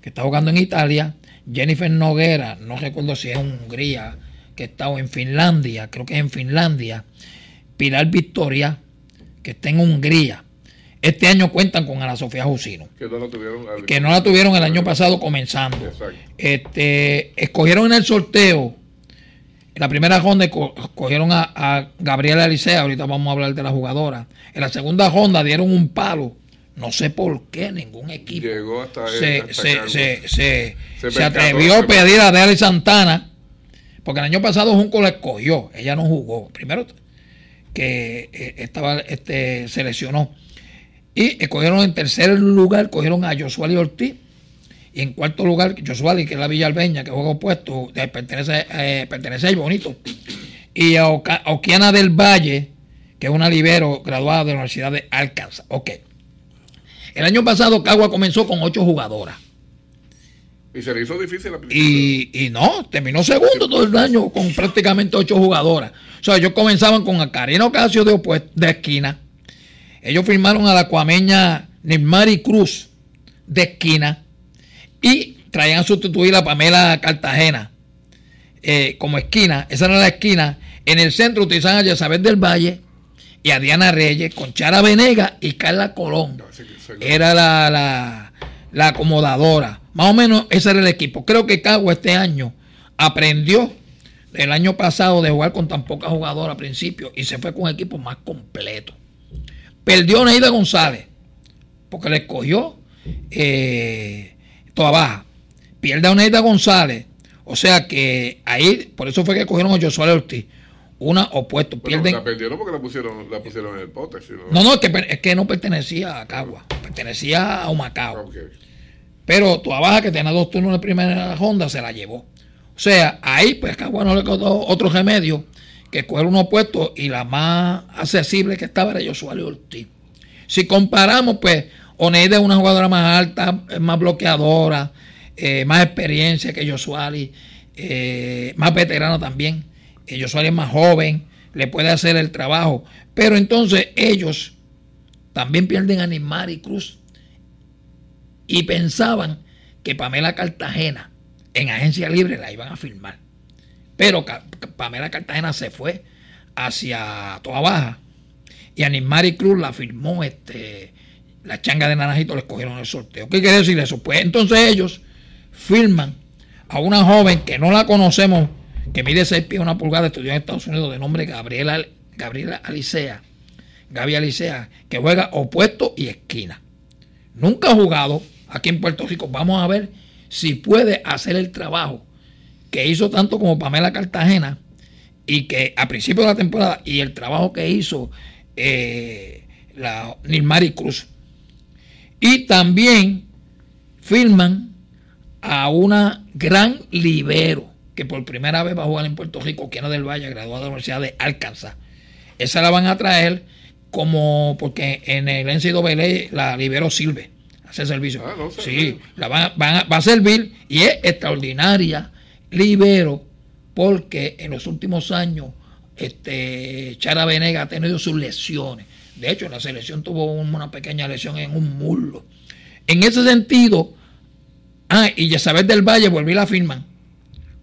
que está jugando en Italia. Jennifer Noguera, no recuerdo si es Hungría, que está en Finlandia, creo que es en Finlandia. Pilar Victoria, que está en Hungría. Este año cuentan con Ana Sofía Jusino. Que no la tuvieron, que no la tuvieron el año pasado comenzando. Este, escogieron en el sorteo en la primera ronda cogieron a, Gabriela Elisea, ahorita vamos a hablar de la jugadora. En la segunda ronda dieron un palo. No sé por qué ningún equipo se, se, atrevió a pedir a Deali Santana, porque el año pasado Junco la escogió, ella no jugó. Primero que eh, estaba, este, se lesionó. Y escogieron en tercer lugar, cogieron a Josué Ortiz y en cuarto lugar, Josuali, que es la Villalbeña, que juega opuesto, pertenece, eh, pertenece a Bonito. Y a Oquiana del Valle, que es una libero graduada de la Universidad de Arkansas. Ok. El año pasado Cagua comenzó con ocho jugadoras. Y se le hizo difícil la y, y no, terminó segundo todo el año con prácticamente ocho jugadoras. O sea, ellos comenzaban con a Karina Ocasio de, de esquina. Ellos firmaron a la cuameña Nismari Cruz de esquina y traían a sustituir a Pamela Cartagena eh, como esquina. Esa era la esquina. En el centro utilizaban a Yesabel del Valle y a Diana Reyes con Chara Venega y Carla Colón. Era la, la, acomodadora. Más o menos ese era el equipo. Creo que Cagua este año aprendió el año pasado de jugar con tan poca jugadora al principio y se fue con un equipo más completo. Perdió Neida González porque le escogió eh, toda baja. Pierde a Oneida González. O sea que ahí, por eso fue que cogieron a Josué Ortiz. Una opuesto. Pierden... La perdieron porque la pusieron, la pusieron en el pote. no... no, es que, es que no pertenecía a Cagua. Pertenecía a Humacao. Pero toda baja que tenía dos turnos de primera ronda se la llevó. O sea, ahí pues Cagua no le quedó otro remedio que coger un opuesto y la más accesible que estaba era Josué Ortiz. Si comparamos, pues Oneida es una jugadora más alta, más bloqueadora, eh, más experiencia que Josuali, eh, más veterano también. Eh, Josuali es más joven, le puede hacer el trabajo. Pero entonces ellos también pierden a Neymar y Cruz. Y pensaban que Pamela Cartagena en agencia libre la iban a firmar. Pero Pamela Cartagena se fue hacia Toda Baja. Y a y Cruz la firmó este la changa de Naranjito les cogieron el sorteo. ¿Qué quiere decir eso? Pues entonces ellos firman a una joven que no la conocemos, que mide 6 pies, una pulgada, estudió en Estados Unidos, de nombre Gabriela, Gabriela Alicea, Gaby Alicea, que juega opuesto y esquina. Nunca ha jugado aquí en Puerto Rico. Vamos a ver si puede hacer el trabajo que hizo tanto como Pamela Cartagena y que a principio de la temporada y el trabajo que hizo eh, la Cruz y también firman a una gran libero que por primera vez va a jugar en Puerto Rico, Quiana del Valle, graduada de la Universidad de Arkansas. Esa la van a traer como porque en el NCAA la libero sirve, hace servicio. Ah, sí, la va a servir y es extraordinaria libero porque en los últimos años este, Chara Venega ha tenido sus lesiones de hecho, la selección tuvo una pequeña lesión en un muslo. En ese sentido, ah, y Yesabel del Valle volví la firman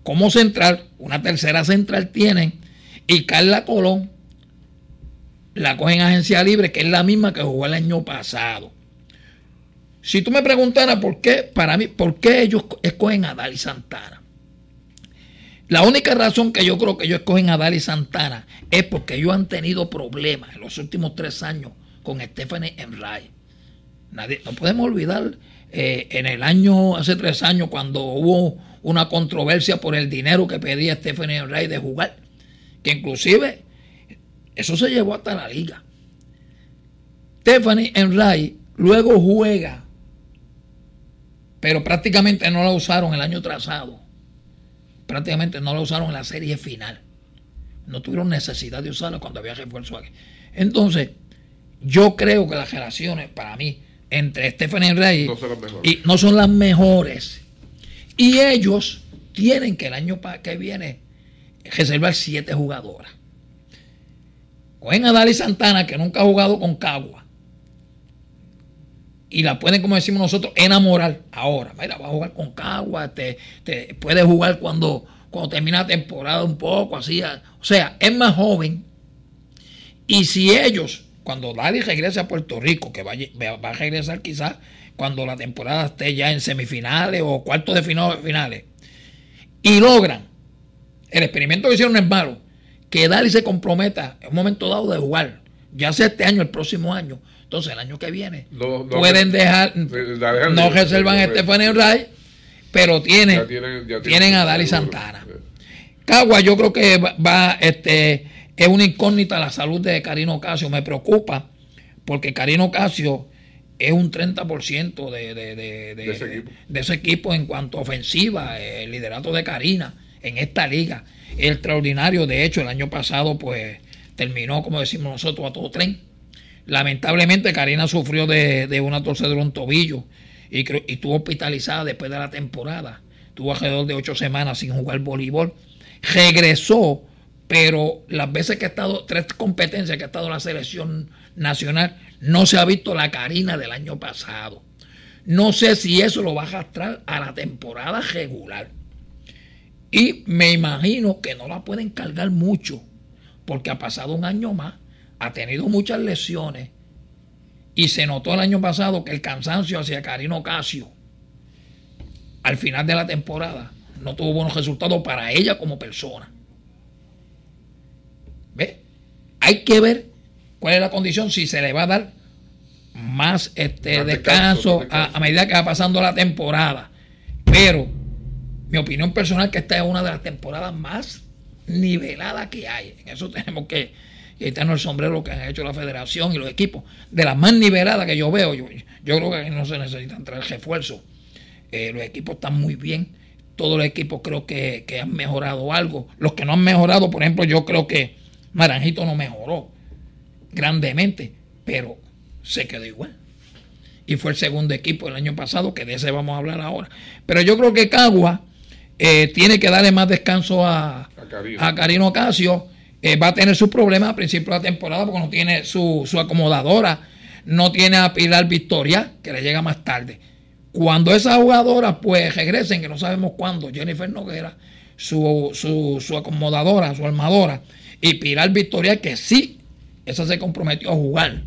como central, una tercera central tienen, y Carla Colón la cogen agencia libre, que es la misma que jugó el año pasado. Si tú me preguntaras por qué, para mí, por qué ellos escogen a Dali Santana. La única razón que yo creo que ellos escogen a Dali Santana es porque ellos han tenido problemas en los últimos tres años con Stephanie Enray. Nadie, no podemos olvidar eh, en el año, hace tres años, cuando hubo una controversia por el dinero que pedía Stephanie Enray de jugar, que inclusive eso se llevó hasta la liga. Stephanie Enray luego juega, pero prácticamente no la usaron el año trazado. Prácticamente no la usaron en la serie final. No tuvieron necesidad de usarla cuando había refuerzo aquí. Entonces, yo creo que las relaciones, para mí, entre Stephanie Rey y no son las mejores. Y ellos tienen que el año que viene reservar siete jugadoras. Cogen a Dali Santana, que nunca ha jugado con Cagua y la pueden, como decimos nosotros, enamorar ahora. Mira, va a jugar con Cagua, te, te puede jugar cuando, cuando termina la temporada un poco, así. O sea, es más joven. Y si ellos, cuando Dali regrese a Puerto Rico, que va, va a regresar quizás cuando la temporada esté ya en semifinales o cuartos de finales, y logran, el experimento que hicieron es malo, que Dali se comprometa en un momento dado de jugar, ya sea este año, el próximo año, entonces, el año que viene pueden dejar, no reservan a Stephanie Ray, pero tienen, tienen, a Dali Santana. Cagua, yo creo que va, este, es una incógnita la salud de Karino Casio. Me preocupa porque Karino Casio es un 30% de, de, de, de, ese equipo. de ese equipo en cuanto a ofensiva, el liderato de Karina en esta liga. extraordinario, de hecho, el año pasado pues terminó, como decimos nosotros, a todo tren Lamentablemente Karina sufrió de, una torcedura en un tobillo y, y estuvo hospitalizada después de la temporada. Tuvo alrededor de ocho semanas sin jugar voleibol. Regresó, pero las veces que ha estado, tres competencias que ha estado la selección nacional, no se ha visto la Karina del año pasado. No sé si eso lo va a arrastrar a la temporada regular. Y me imagino que no la pueden cargar mucho, porque ha pasado un año más ha tenido muchas lesiones y se notó el año pasado que el cansancio hacia Karino Casio al final de la temporada no tuvo buenos resultados para ella como persona. ¿Ve? Hay que ver cuál es la condición, si se le va a dar más este descanso, a, medida que va pasando la temporada. Pero mi opinión personal es que esta es una de las temporadas más niveladas que hay. En eso tenemos que, y está en el sombrero que han hecho la federación y los equipos, de las más niveladas que yo veo, yo, yo creo que no se necesita entrar refuerzo. Eh, los equipos están muy bien, todos los equipos creo que, que, han mejorado algo. Los que no han mejorado, por ejemplo, yo creo que Naranjito no mejoró grandemente, pero se quedó igual. Y fue el segundo equipo el año pasado, que de ese vamos a hablar ahora. Pero yo creo que Cagua eh, tiene que darle más descanso a, a, a Carino Casio eh, va a tener sus problemas a principio de la temporada porque no tiene su, acomodadora, no tiene a Pilar Victoria, que le llega más tarde. Cuando esas jugadoras pues regresen, que no sabemos cuándo, Jennifer Noguera, su, su, su acomodadora, su armadora, y Pilar Victoria, que sí, esa se comprometió a jugar,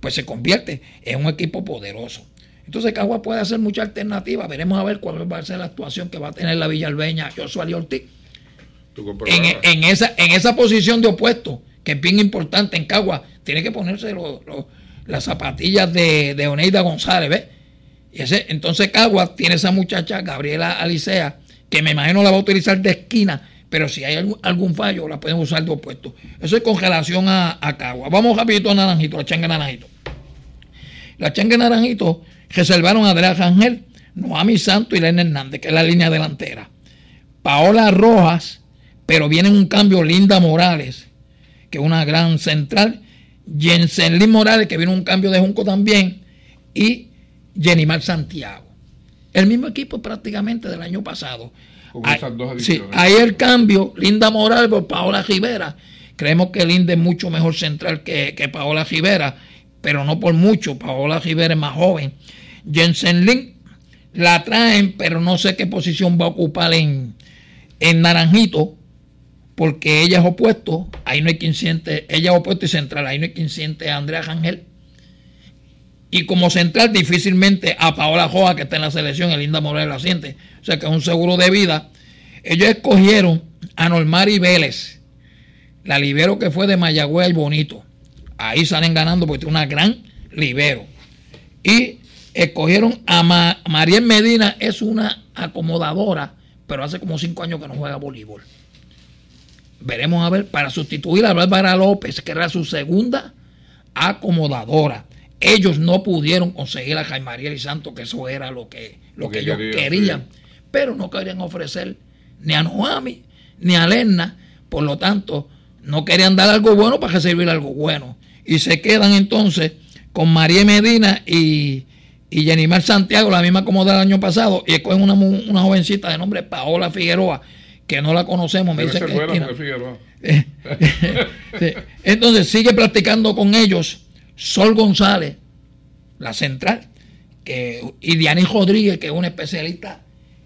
pues se convierte en un equipo poderoso. Entonces Cagua puede hacer mucha alternativa. Veremos a ver cuál va a ser la actuación que va a tener la Villalbeña Josué Ortiz en, esa, en esa posición de opuesto, que es bien importante en Cagua, tiene que ponerse las zapatillas de, de Oneida González, ¿ves? Entonces Cagua tiene esa muchacha, Gabriela Alicea, que me imagino la va a utilizar de esquina, pero si hay algún, fallo, la pueden usar de opuesto. Eso es con relación a, Cagua. Vamos rapidito a Naranjito, la changa Naranjito. La changa Naranjito reservaron a Andrea Rangel, Noami Santo y Elena Hernández, que es la línea delantera. Paola Rojas pero viene un cambio Linda Morales, que es una gran central, Jensen Morales, que viene un cambio de Junco también, y Jenimar Santiago. El mismo equipo prácticamente del año pasado. Hay, sí, hay el cambio, Linda Morales por Paola Rivera. Creemos que Linda es mucho mejor central que, Paola Rivera, pero no por mucho. Paola Rivera es más joven. Jensen Lin la traen, pero no sé qué posición va a ocupar en, en Naranjito porque ella es opuesto, ahí no hay quien siente, ella es opuesto y central, ahí no hay quien siente a Andrea Rangel. Y como central, difícilmente a Paola Joa, que está en la selección, el Linda Morales la siente. O sea que es un seguro de vida. Ellos escogieron a Normari Vélez, la libero que fue de Mayagüez y Bonito. Ahí salen ganando porque tiene una gran libero. Y escogieron a María Medina, es una acomodadora, pero hace como cinco años que no juega voleibol. Veremos a ver, para sustituir a Bárbara López, que era su segunda acomodadora. Ellos no pudieron conseguir a Jaime María y Santo, que eso era lo que, lo que, ellos querían, pero no querían ofrecer ni a Noami ni a Lerna, por lo tanto, no querían dar algo bueno para recibir algo bueno. Y se quedan entonces con María Medina y, y Jenimar Santiago, la misma como del año pasado, y escogen una, una jovencita de nombre Paola Figueroa, que no la conocemos, me dice que Entonces sigue practicando con ellos Sol González, la central, que, y Dianí Rodríguez, que es una especialista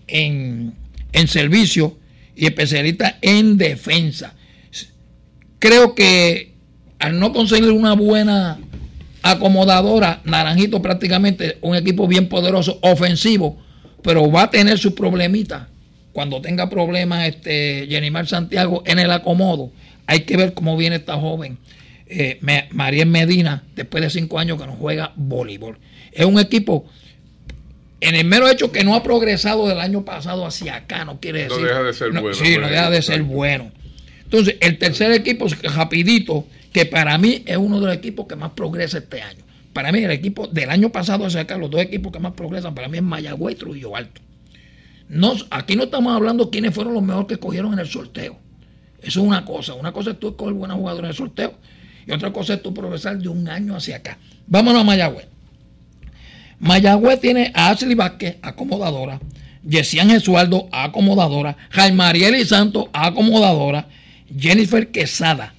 en, en servicio y especialista en defensa. Creo que al no conseguir una buena acomodadora, Naranjito prácticamente un equipo bien poderoso, ofensivo, pero va a tener sus problemitas. Cuando tenga problemas este Jenimar Santiago en el acomodo, hay que ver cómo viene esta joven. Eh, María Medina, después de cinco años que no juega voleibol. Es un equipo, en el mero hecho que no ha progresado del año pasado hacia acá, no quiere decir. No deja de ser bueno. Sí, no deja de ser bueno. Entonces, el tercer equipo, rapidito, que para mí es uno de los equipos que más progresa este año. Para mí, el equipo del año pasado hacia acá, los dos equipos que más progresan, para mí es Mayagüez y Trujillo Alto. No, aquí no estamos hablando quiénes fueron los mejores que cogieron en el sorteo. Eso es una cosa. Una cosa es tú escoger buena jugadora en el sorteo y otra cosa es tú progresar de un año hacia acá. Vámonos a Mayagüez. Mayagüez tiene a Ashley Vázquez, acomodadora, Yesian Jesualdo, acomodadora, Jaime Ariel y Santos, acomodadora, Jennifer Quesada,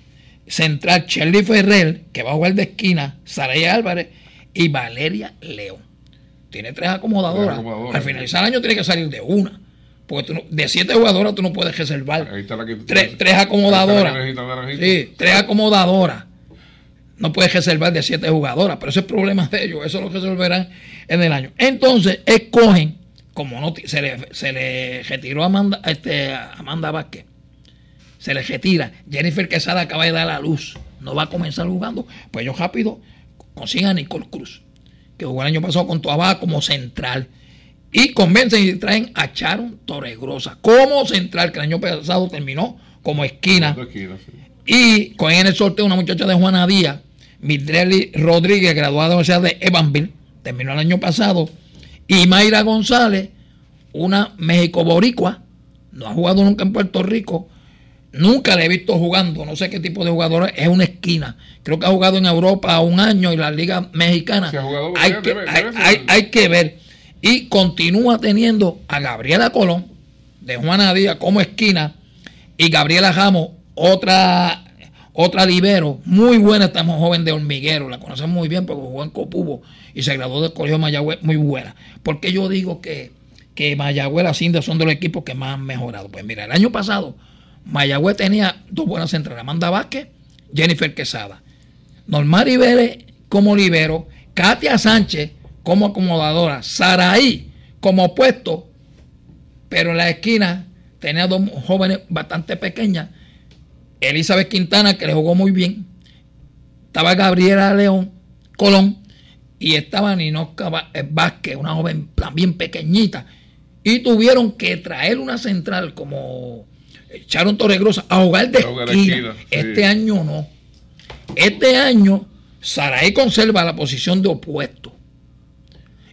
central Shirley Ferrer, que va a jugar de esquina, Saraya Álvarez y Valeria León. Tiene tres acomodadoras. Al finalizar el año tiene que salir de una. Porque de siete jugadoras tú no puedes reservar. tres, tres, acomodadoras. Sí, tres acomodadoras. No puedes reservar de siete jugadoras. Pero ese es el problema de ellos. Eso lo resolverán en el año. Entonces, escogen, como no se le, se le retiró a Amanda, este, Amanda Vázquez se le retira. Jennifer Quesada acaba de dar la luz. No va a comenzar jugando. Pues ellos rápido consiguen a Nicole Cruz, que jugó el año pasado con Tuabá como central. Y convencen y traen a Charon Torregrosa como central, que el año pasado terminó como esquina. Y con en el sorteo una muchacha de Juana Díaz, Midrelli Rodríguez, graduada de la Universidad de Evanville, terminó el año pasado. Y Mayra González, una México Boricua, no ha jugado nunca en Puerto Rico, Nunca le he visto jugando, no sé qué tipo de jugador es, una esquina. Creo que ha jugado en Europa un año y la Liga Mexicana. hay, que, hay, que ver. Y continúa teniendo a Gabriela Colón, de Juana Díaz, como esquina, y Gabriela Ramos, otra, otra libero, muy buena, estamos joven de hormiguero, la conocemos muy bien porque jugó en Copubo y se graduó del Colegio Mayagüez, muy buena. Porque yo digo que, que Mayagüez, la Cinda son de los equipos que más han mejorado. Pues mira, el año pasado Mayagüez tenía dos buenas centrales, Amanda Vázquez, Jennifer Quesada. Normari Vélez como libero, Katia Sánchez como acomodadora, Saraí como puesto, pero en la esquina tenía dos jóvenes bastante pequeñas, Elizabeth Quintana que le jugó muy bien, estaba Gabriela León, Colón, y estaba Ninoca Vázquez, una joven también pequeñita, y tuvieron que traer una central como echaron Torregrosa a jugar de esquina. Este año no. Este año Saraí conserva la posición de opuesto.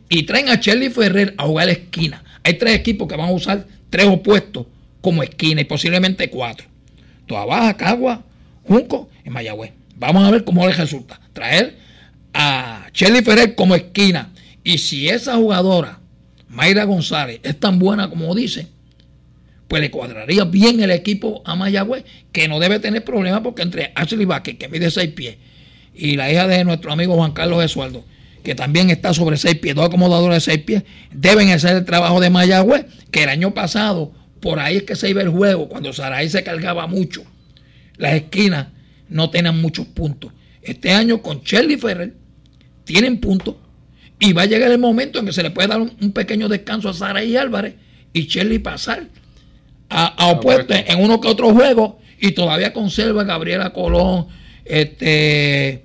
Y traen a Charlie Ferrer a jugar de esquina. Hay tres equipos que van a usar tres opuestos como esquina y posiblemente cuatro. Toda Baja, Cagua, Junco y Mayagüez. Vamos a ver cómo les resulta. Traer a Charlie Ferrer como esquina. Y si esa jugadora, Mayra González, es tan buena como dicen, pues le cuadraría bien el equipo a Mayagüez, que no debe tener problemas porque entre Ashley Vázquez, que mide seis pies, y la hija de nuestro amigo Juan Carlos Esualdo, que también está sobre seis pies, dos acomodadores de seis pies, deben hacer el trabajo de Mayagüez, que el año pasado, por ahí es que se iba el juego, cuando Saraí se cargaba mucho, las esquinas no tenían muchos puntos. Este año con Shirley Ferrer tienen puntos Y va a llegar el momento en que se le puede dar un, pequeño descanso a Sara y Álvarez y Shelly pasar a, a opuesto en uno que otro juego y todavía conserva Gabriela Colón, este,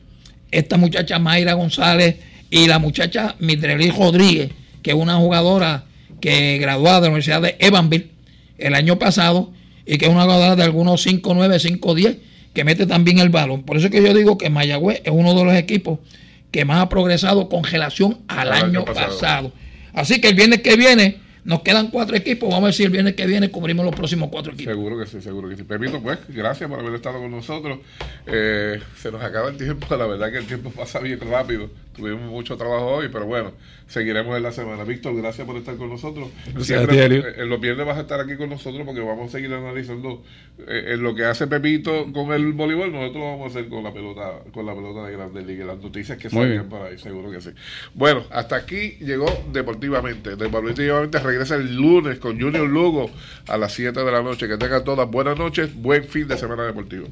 esta muchacha Mayra González y la muchacha Midrelí Rodríguez, que es una jugadora que graduada de la Universidad de Evanville el año pasado y que es una jugadora de algunos 5'9, 5'10 que mete también el balón. Por eso es que yo digo que Mayagüez es uno de los equipos que más ha progresado con relación al, año, pasado. Así que el viernes que viene nos quedan cuatro equipos. Vamos a ver si el viernes que viene cubrimos los próximos cuatro equipos. Seguro que sí, seguro que sí. Permito, pues, gracias por haber estado con nosotros. Eh, se nos acaba el tiempo. La verdad que el tiempo pasa bien rápido. Tuvimos mucho trabajo hoy, pero bueno, seguiremos en la semana. Víctor, gracias por estar con nosotros. Siempre, eh, en los viernes vas a estar aquí con nosotros porque vamos a seguir analizando eh, en lo que hace Pepito con el voleibol. Nosotros lo vamos a hacer con la pelota, con la pelota de Grandes Ligas, las noticias que salgan por ahí, seguro que sí. Bueno, hasta aquí llegó Deportivamente. Deportivamente regresa el lunes con Junior Lugo a las 7 de la noche. Que tengan todas buenas noches, buen fin de semana deportivo.